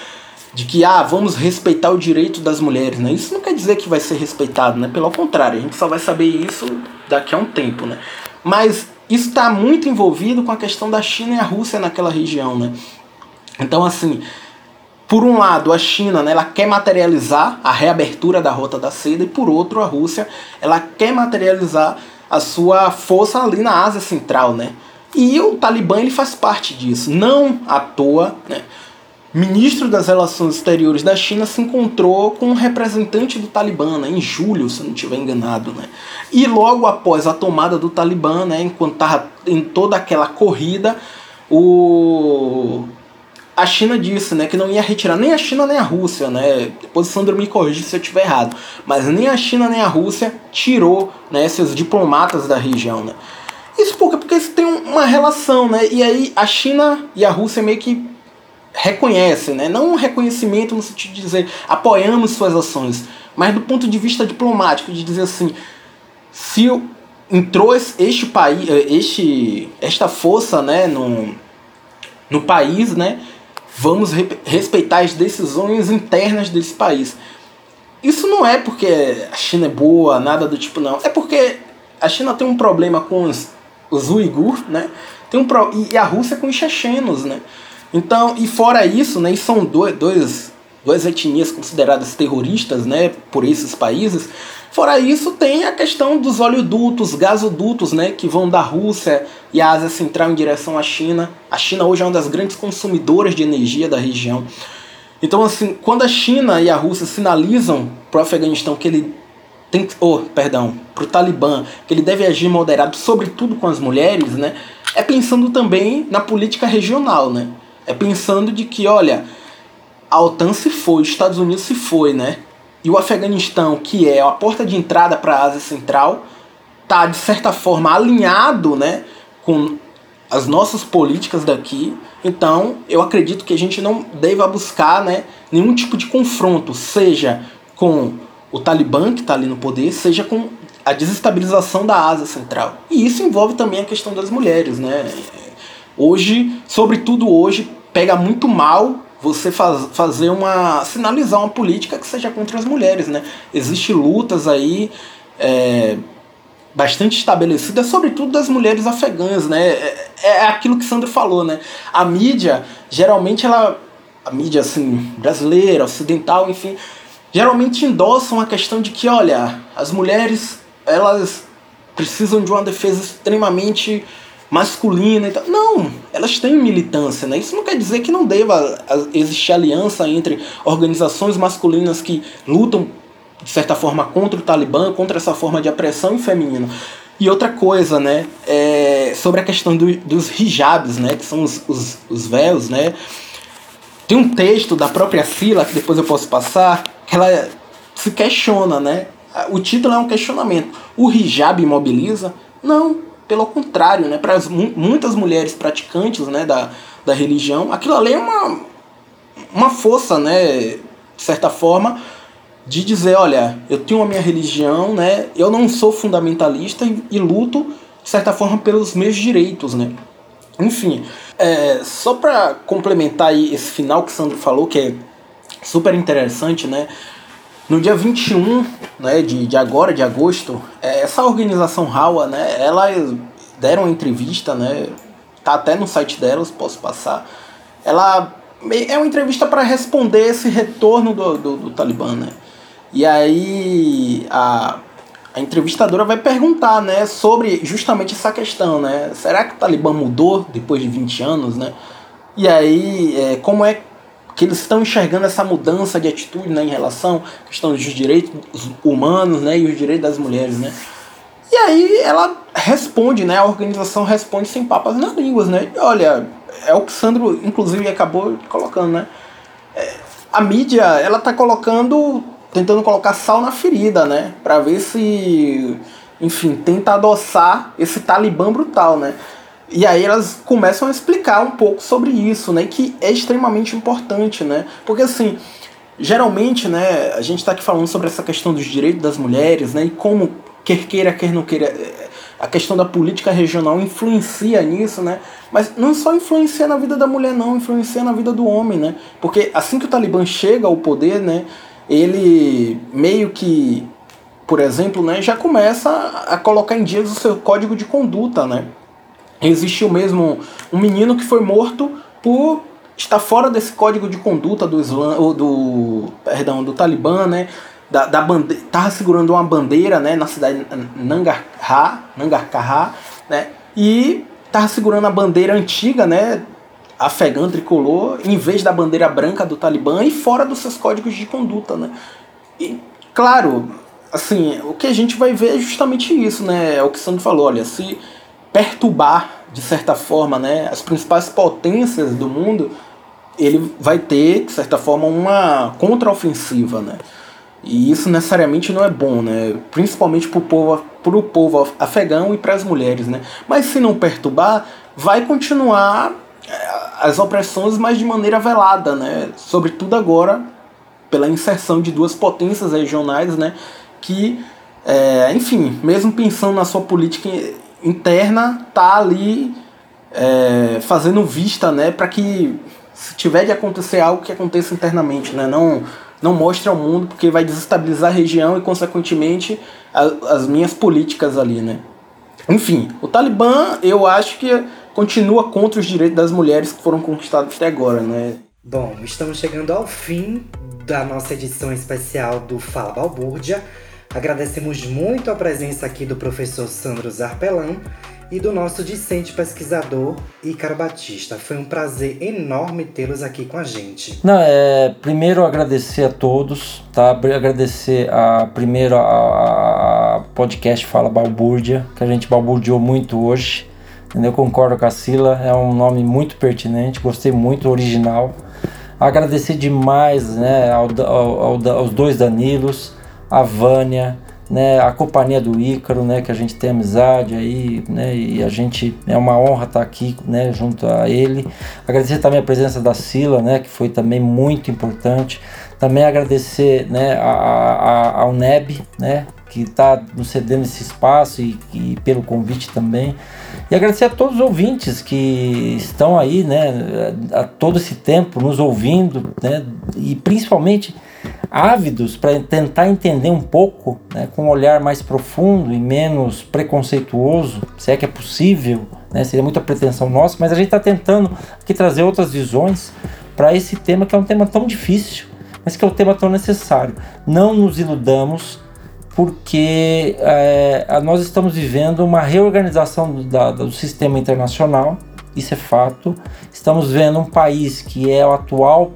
De que, ah, vamos respeitar o direito das mulheres, né? Isso não quer dizer que vai ser respeitado, né? Pelo contrário, a gente só vai saber isso daqui a um tempo, né? Mas isso está muito envolvido com a questão da China e a Rússia naquela região, né? Então, assim, por um lado, a China, né, ela quer materializar a reabertura da Rota da Seda e por outro, a Rússia, ela quer materializar a sua força ali na Ásia Central, né? E o Talibã ele faz parte disso, não à toa, né? Ministro das Relações Exteriores da China se encontrou com um representante do Talibã né, em julho, se não estiver enganado. Né? E logo após a tomada do Talibã, né, enquanto estava em toda aquela corrida, o... a China disse né, que não ia retirar nem a China nem a Rússia. Né? Depois Sandro me corrige se eu estiver errado. Mas nem a China nem a Rússia tirou né, seus diplomatas da região. Né? Isso porque, porque isso tem uma relação, né? E aí a China e a Rússia meio que reconhecem, né? não um reconhecimento no sentido de dizer apoiamos suas ações, mas do ponto de vista diplomático, de dizer assim, se entrou este país, eh, este, esta força né, no, no país, né, vamos re respeitar as decisões internas desse país. Isso não é porque a China é boa, nada do tipo, não. É porque a China tem um problema com os, os uigur, né? Tem um pro, e a Rússia com os chechenos, né? Então, e fora isso, né, são dois, dois, duas etnias consideradas terroristas né, por esses países, Fora isso, tem a questão dos oleodutos, gasodutos, né, que vão da Rússia e a Ásia Central em direção à China. A China hoje é uma das grandes consumidoras de energia da região. Então, assim, quando a China e a Rússia sinalizam para o Afeganistão que ele tem, oh, perdão, para o Talibã que ele deve agir moderado, sobretudo com as mulheres, né, é pensando também na política regional, né? É pensando de que, olha, a OTAN se foi, os Estados Unidos se foi, né? E o Afeganistão, que é a porta de entrada para a Ásia Central, tá de certa forma alinhado, né, com as nossas políticas daqui. Então, eu acredito que a gente não deva buscar, né, nenhum tipo de confronto, seja com o Talibã que está ali no poder, seja com a desestabilização da Ásia Central. E isso envolve também a questão das mulheres, né? Hoje, sobretudo hoje, pega muito mal você faz, fazer uma. sinalizar uma política que seja contra as mulheres, né? Existem lutas aí é, bastante estabelecidas, sobretudo das mulheres afegãs, né? É, é aquilo que Sandro falou, né? A mídia, geralmente ela. A mídia assim, brasileira, ocidental, enfim, geralmente endossam a questão de que, olha, as mulheres elas precisam de uma defesa extremamente masculina e tal. Não, elas têm militância, né? Isso não quer dizer que não deva existir aliança entre organizações masculinas que lutam de certa forma contra o Talibã, contra essa forma de opressão feminina. E outra coisa, né, é sobre a questão do, dos hijabs, né, que são os, os, os véus, né. Tem um texto da própria Sila, que depois eu posso passar, que ela se questiona, né. O título é um questionamento. O hijab imobiliza? Não, pelo contrário, né, para muitas mulheres praticantes né, da, da religião, aquilo ali é uma, uma força, né, de certa forma, de dizer, olha, eu tenho a minha religião, né, eu não sou fundamentalista e, e luto, de certa forma, pelos meus direitos. Né. Enfim, é, só para complementar aí esse final que Sandro falou, que é super interessante, né, no dia 21 né, de, de agora, de agosto, é, essa organização RAWA, né, elas deram uma entrevista, né, tá até no site delas, posso passar. Ela é uma entrevista para responder esse retorno do, do, do, Talibã, né? E aí a, a entrevistadora vai perguntar, né, sobre justamente essa questão, né? Será que o Talibã mudou depois de 20 anos, né? E aí, é, como é que eles estão enxergando essa mudança de atitude né, em relação à questão dos direitos humanos né, e os direitos das mulheres. Né? E aí ela responde, né, a organização responde sem papas nas línguas. Né? Olha, é o que Sandro, inclusive, acabou colocando. Né? É, a mídia ela está colocando, tentando colocar sal na ferida, né? para ver se, enfim, tenta adoçar esse talibã brutal. Né? E aí elas começam a explicar um pouco sobre isso, né? Que é extremamente importante, né? Porque assim, geralmente, né, a gente está aqui falando sobre essa questão dos direitos das mulheres, né? E como quer queira, quer não queira, é, a questão da política regional influencia nisso, né? Mas não só influencia na vida da mulher, não, influencia na vida do homem, né? Porque assim que o Talibã chega ao poder, né, ele meio que, por exemplo, né, já começa a colocar em dias o seu código de conduta, né? Existiu mesmo um menino que foi morto por estar fora desse código de conduta do Islã, ou do, perdão, do Talibã, né? Da, da bandeira, tava segurando uma bandeira, né, na cidade Nangarhar, Nangarhar, né? E tava segurando a bandeira antiga, né, afegã tricolor, em vez da bandeira branca do Talibã e fora dos seus códigos de conduta, né? E claro, assim, o que a gente vai ver é justamente isso, né? É o que Sandro falou, olha, se perturbar, de certa forma, né, as principais potências do mundo, ele vai ter, de certa forma, uma contraofensiva, né? E isso necessariamente não é bom, né? Principalmente para o povo, pro povo afegão e para as mulheres, né? Mas se não perturbar, vai continuar eh, as opressões, mas de maneira velada, né? Sobretudo agora pela inserção de duas potências regionais, né? Que, é, enfim, mesmo pensando na sua política interna tá ali é, fazendo vista, né, para que se tiver de acontecer algo que aconteça internamente, né, não não mostre ao mundo porque vai desestabilizar a região e consequentemente a, as minhas políticas ali, né. Enfim, o Talibã eu acho que continua contra os direitos das mulheres que foram conquistados até agora, né. Bom, estamos chegando ao fim da nossa edição especial do Fala Balbúrdia. Agradecemos muito a presença aqui do professor Sandro Zarpelão e do nosso discente pesquisador Ícaro Batista. Foi um prazer enorme tê-los aqui com a gente. Não, é, primeiro agradecer a todos, tá? Agradecer a primeiro a, a podcast Fala Balbúrdia, que a gente balburdiou muito hoje. Eu concordo com a Sila, é um nome muito pertinente, gostei muito, original. Agradecer demais né, ao, ao, ao, aos dois Danilos, a Vânia, né, a companhia do Ícaro, né, que a gente tem amizade aí, né, e a gente é uma honra estar aqui, né, junto a ele. Agradecer também a presença da Sila, né, que foi também muito importante. Também agradecer, né, a, a, ao NEB, né, que está nos cedendo esse espaço e, e, pelo convite também. E agradecer a todos os ouvintes que estão aí, né, a, a todo esse tempo nos ouvindo, né, e principalmente ávidos para tentar entender um pouco, né, com um olhar mais profundo e menos preconceituoso, se é que é possível, né, seria muita pretensão nossa, mas a gente está tentando aqui trazer outras visões para esse tema que é um tema tão difícil, mas que é um tema tão necessário. Não nos iludamos, porque é, nós estamos vivendo uma reorganização do, da, do sistema internacional, isso é fato. Estamos vendo um país que é o atual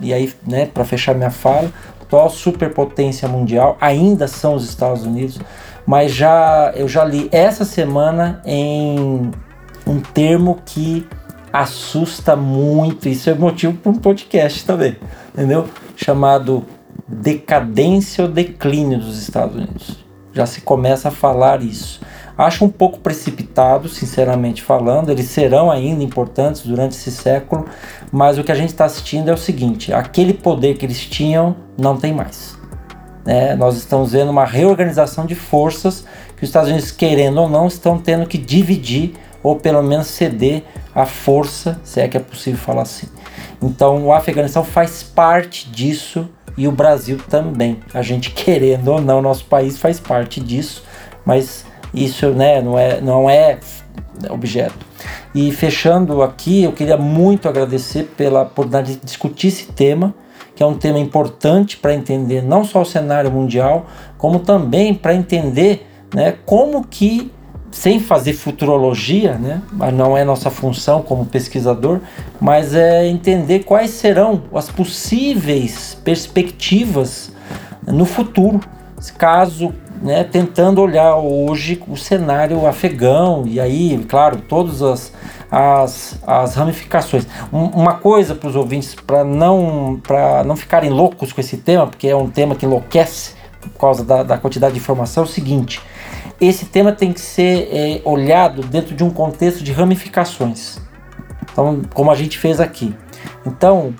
e aí, né, para fechar minha fala, atual superpotência mundial ainda são os Estados Unidos, mas já eu já li essa semana em um termo que assusta muito, isso é motivo para um podcast também, entendeu? Chamado decadência ou declínio dos Estados Unidos. Já se começa a falar isso. Acho um pouco precipitado, sinceramente falando. Eles serão ainda importantes durante esse século, mas o que a gente está assistindo é o seguinte: aquele poder que eles tinham não tem mais. É, nós estamos vendo uma reorganização de forças que os Estados Unidos, querendo ou não, estão tendo que dividir ou pelo menos ceder a força, se é que é possível falar assim. Então, o Afeganistão faz parte disso e o Brasil também. A gente querendo ou não, nosso país faz parte disso, mas isso né, não, é, não é objeto. E fechando aqui, eu queria muito agradecer pela oportunidade de discutir esse tema, que é um tema importante para entender não só o cenário mundial, como também para entender né, como que, sem fazer futurologia, né, não é nossa função como pesquisador, mas é entender quais serão as possíveis perspectivas no futuro, caso né, tentando olhar hoje o cenário afegão e aí, claro, todas as, as, as ramificações. Um, uma coisa para os ouvintes, para não, não ficarem loucos com esse tema, porque é um tema que enlouquece por causa da, da quantidade de informação, é o seguinte: esse tema tem que ser é, olhado dentro de um contexto de ramificações. Então, como a gente fez aqui. Então,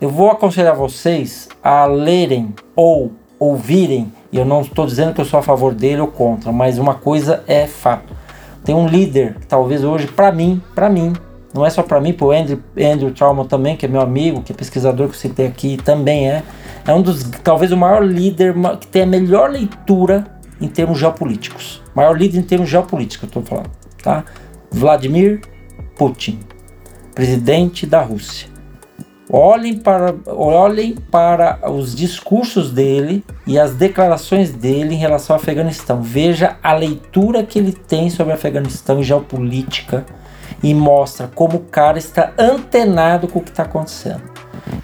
eu vou aconselhar vocês a lerem ou ouvirem e eu não estou dizendo que eu sou a favor dele ou contra, mas uma coisa é fato. Tem um líder talvez hoje, para mim, para mim, não é só para mim, para o Andrew, Andrew Trauma também, que é meu amigo, que é pesquisador que eu citei aqui, também é. É um dos, talvez o maior líder que tem a melhor leitura em termos geopolíticos. Maior líder em termos geopolíticos, eu estou falando, tá? Vladimir Putin, presidente da Rússia. Olhem para, olhem para os discursos dele e as declarações dele em relação ao Afeganistão. Veja a leitura que ele tem sobre o Afeganistão e geopolítica e mostra como o cara está antenado com o que está acontecendo.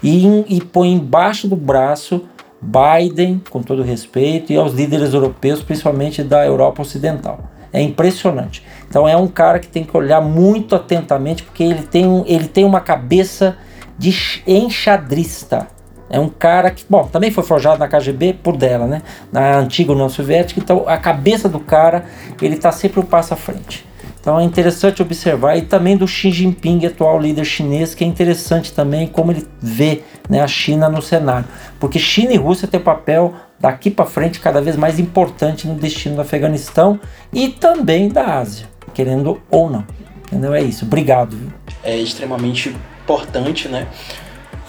E, e põe embaixo do braço Biden, com todo respeito, e aos líderes europeus, principalmente da Europa Ocidental. É impressionante. Então é um cara que tem que olhar muito atentamente, porque ele tem, ele tem uma cabeça de enxadrista. É um cara que, bom, também foi forjado na KGB por dela, né? Na antiga União Soviética. Então, a cabeça do cara, ele está sempre um passo à frente. Então, é interessante observar. E também do Xi Jinping, atual líder chinês, que é interessante também como ele vê né, a China no cenário. Porque China e Rússia têm papel daqui para frente cada vez mais importante no destino do Afeganistão e também da Ásia, querendo ou não. Entendeu? É isso. Obrigado. Viu? É extremamente importante, né?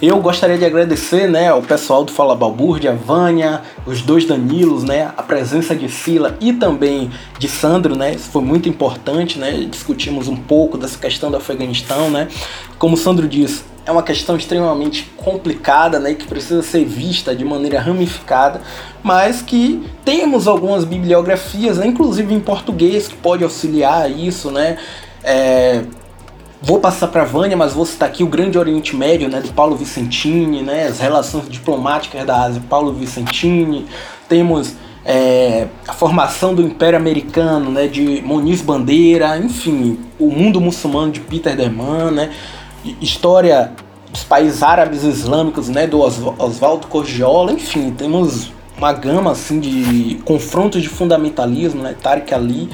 Eu gostaria de agradecer né, ao pessoal do Fala Balbúrdia, a Vânia, os dois Danilos, né, a presença de Sila e também de Sandro, né, isso foi muito importante, né, discutimos um pouco dessa questão do Afeganistão, né, como o Sandro diz, é uma questão extremamente complicada, né, que precisa ser vista de maneira ramificada, mas que temos algumas bibliografias, né, inclusive em português, que pode auxiliar isso, né. É, vou passar para Vânia, mas vou citar aqui o Grande Oriente Médio, né, de Paulo Vicentini, né, as relações diplomáticas da Ásia, Paulo Vicentini. Temos é, a formação do Império Americano, né, de Moniz Bandeira, enfim, o mundo muçulmano de Peter Derman, né, história dos países árabes islâmicos, né, do Oswaldo Cogiola, enfim, temos uma gama assim de confrontos de fundamentalismo, né, Tariq Ali.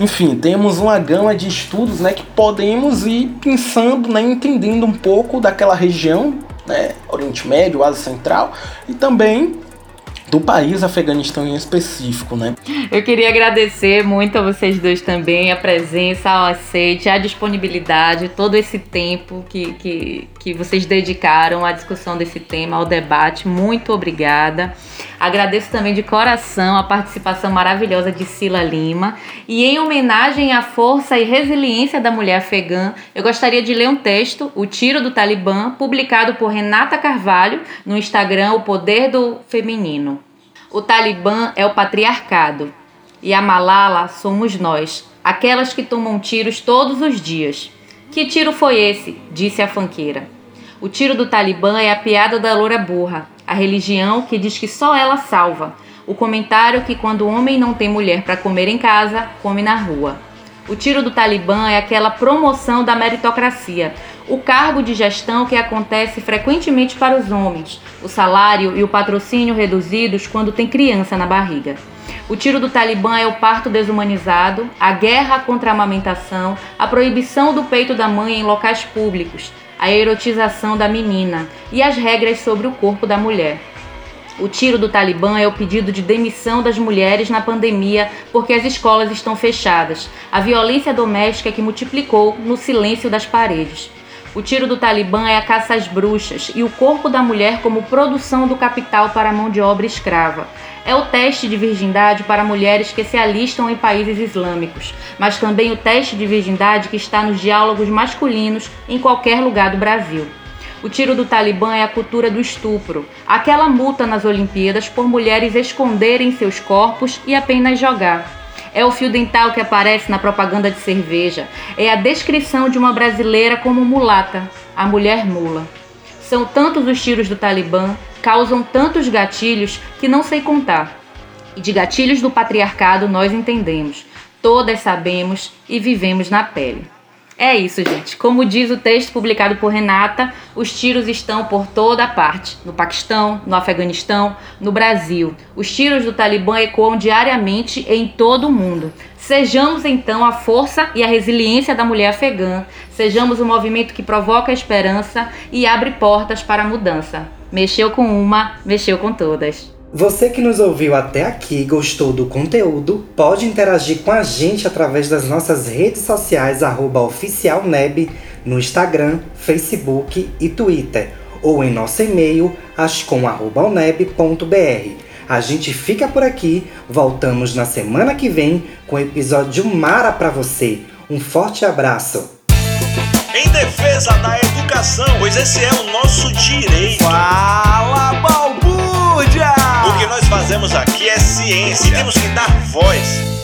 Enfim, temos uma gama de estudos, né, que podemos ir pensando, né, entendendo um pouco daquela região, né, Oriente Médio, Ásia Central e também do país Afeganistão em específico, né? Eu queria agradecer muito a vocês dois também, a presença, o aceite, a disponibilidade, todo esse tempo que, que, que vocês dedicaram à discussão desse tema, ao debate. Muito obrigada. Agradeço também de coração a participação maravilhosa de Sila Lima. E em homenagem à força e resiliência da mulher afegã, eu gostaria de ler um texto, O Tiro do Talibã, publicado por Renata Carvalho no Instagram O Poder do Feminino. O Talibã é o patriarcado e a Malala somos nós, aquelas que tomam tiros todos os dias. Que tiro foi esse? disse a fanqueira. O tiro do Talibã é a piada da loura burra, a religião que diz que só ela salva, o comentário que quando o homem não tem mulher para comer em casa, come na rua. O tiro do Talibã é aquela promoção da meritocracia, o cargo de gestão que acontece frequentemente para os homens, o salário e o patrocínio reduzidos quando tem criança na barriga. O tiro do Talibã é o parto desumanizado, a guerra contra a amamentação, a proibição do peito da mãe em locais públicos, a erotização da menina e as regras sobre o corpo da mulher. O tiro do Talibã é o pedido de demissão das mulheres na pandemia porque as escolas estão fechadas, a violência doméstica que multiplicou no silêncio das paredes. O tiro do Talibã é a caça às bruxas e o corpo da mulher como produção do capital para a mão de obra escrava. É o teste de virgindade para mulheres que se alistam em países islâmicos, mas também o teste de virgindade que está nos diálogos masculinos em qualquer lugar do Brasil. O tiro do Talibã é a cultura do estupro, aquela multa nas Olimpíadas por mulheres esconderem seus corpos e apenas jogar. É o fio dental que aparece na propaganda de cerveja. É a descrição de uma brasileira como mulata, a mulher mula. São tantos os tiros do Talibã, causam tantos gatilhos que não sei contar. E de gatilhos do patriarcado nós entendemos, todas sabemos e vivemos na pele. É isso, gente. Como diz o texto publicado por Renata, os tiros estão por toda parte. No Paquistão, no Afeganistão, no Brasil. Os tiros do Talibã ecoam diariamente em todo o mundo. Sejamos então a força e a resiliência da mulher afegã. Sejamos o movimento que provoca esperança e abre portas para a mudança. Mexeu com uma, mexeu com todas. Você que nos ouviu até aqui e gostou do conteúdo, pode interagir com a gente através das nossas redes sociais oficialneb no Instagram, Facebook e Twitter, ou em nosso e-mail ascom.uneb.br. A gente fica por aqui, voltamos na semana que vem com episódio Mara para você. Um forte abraço! Em defesa da educação, pois esse é o nosso direito. Fala, balbúrdia! O que nós fazemos aqui é ciência. E temos que dar voz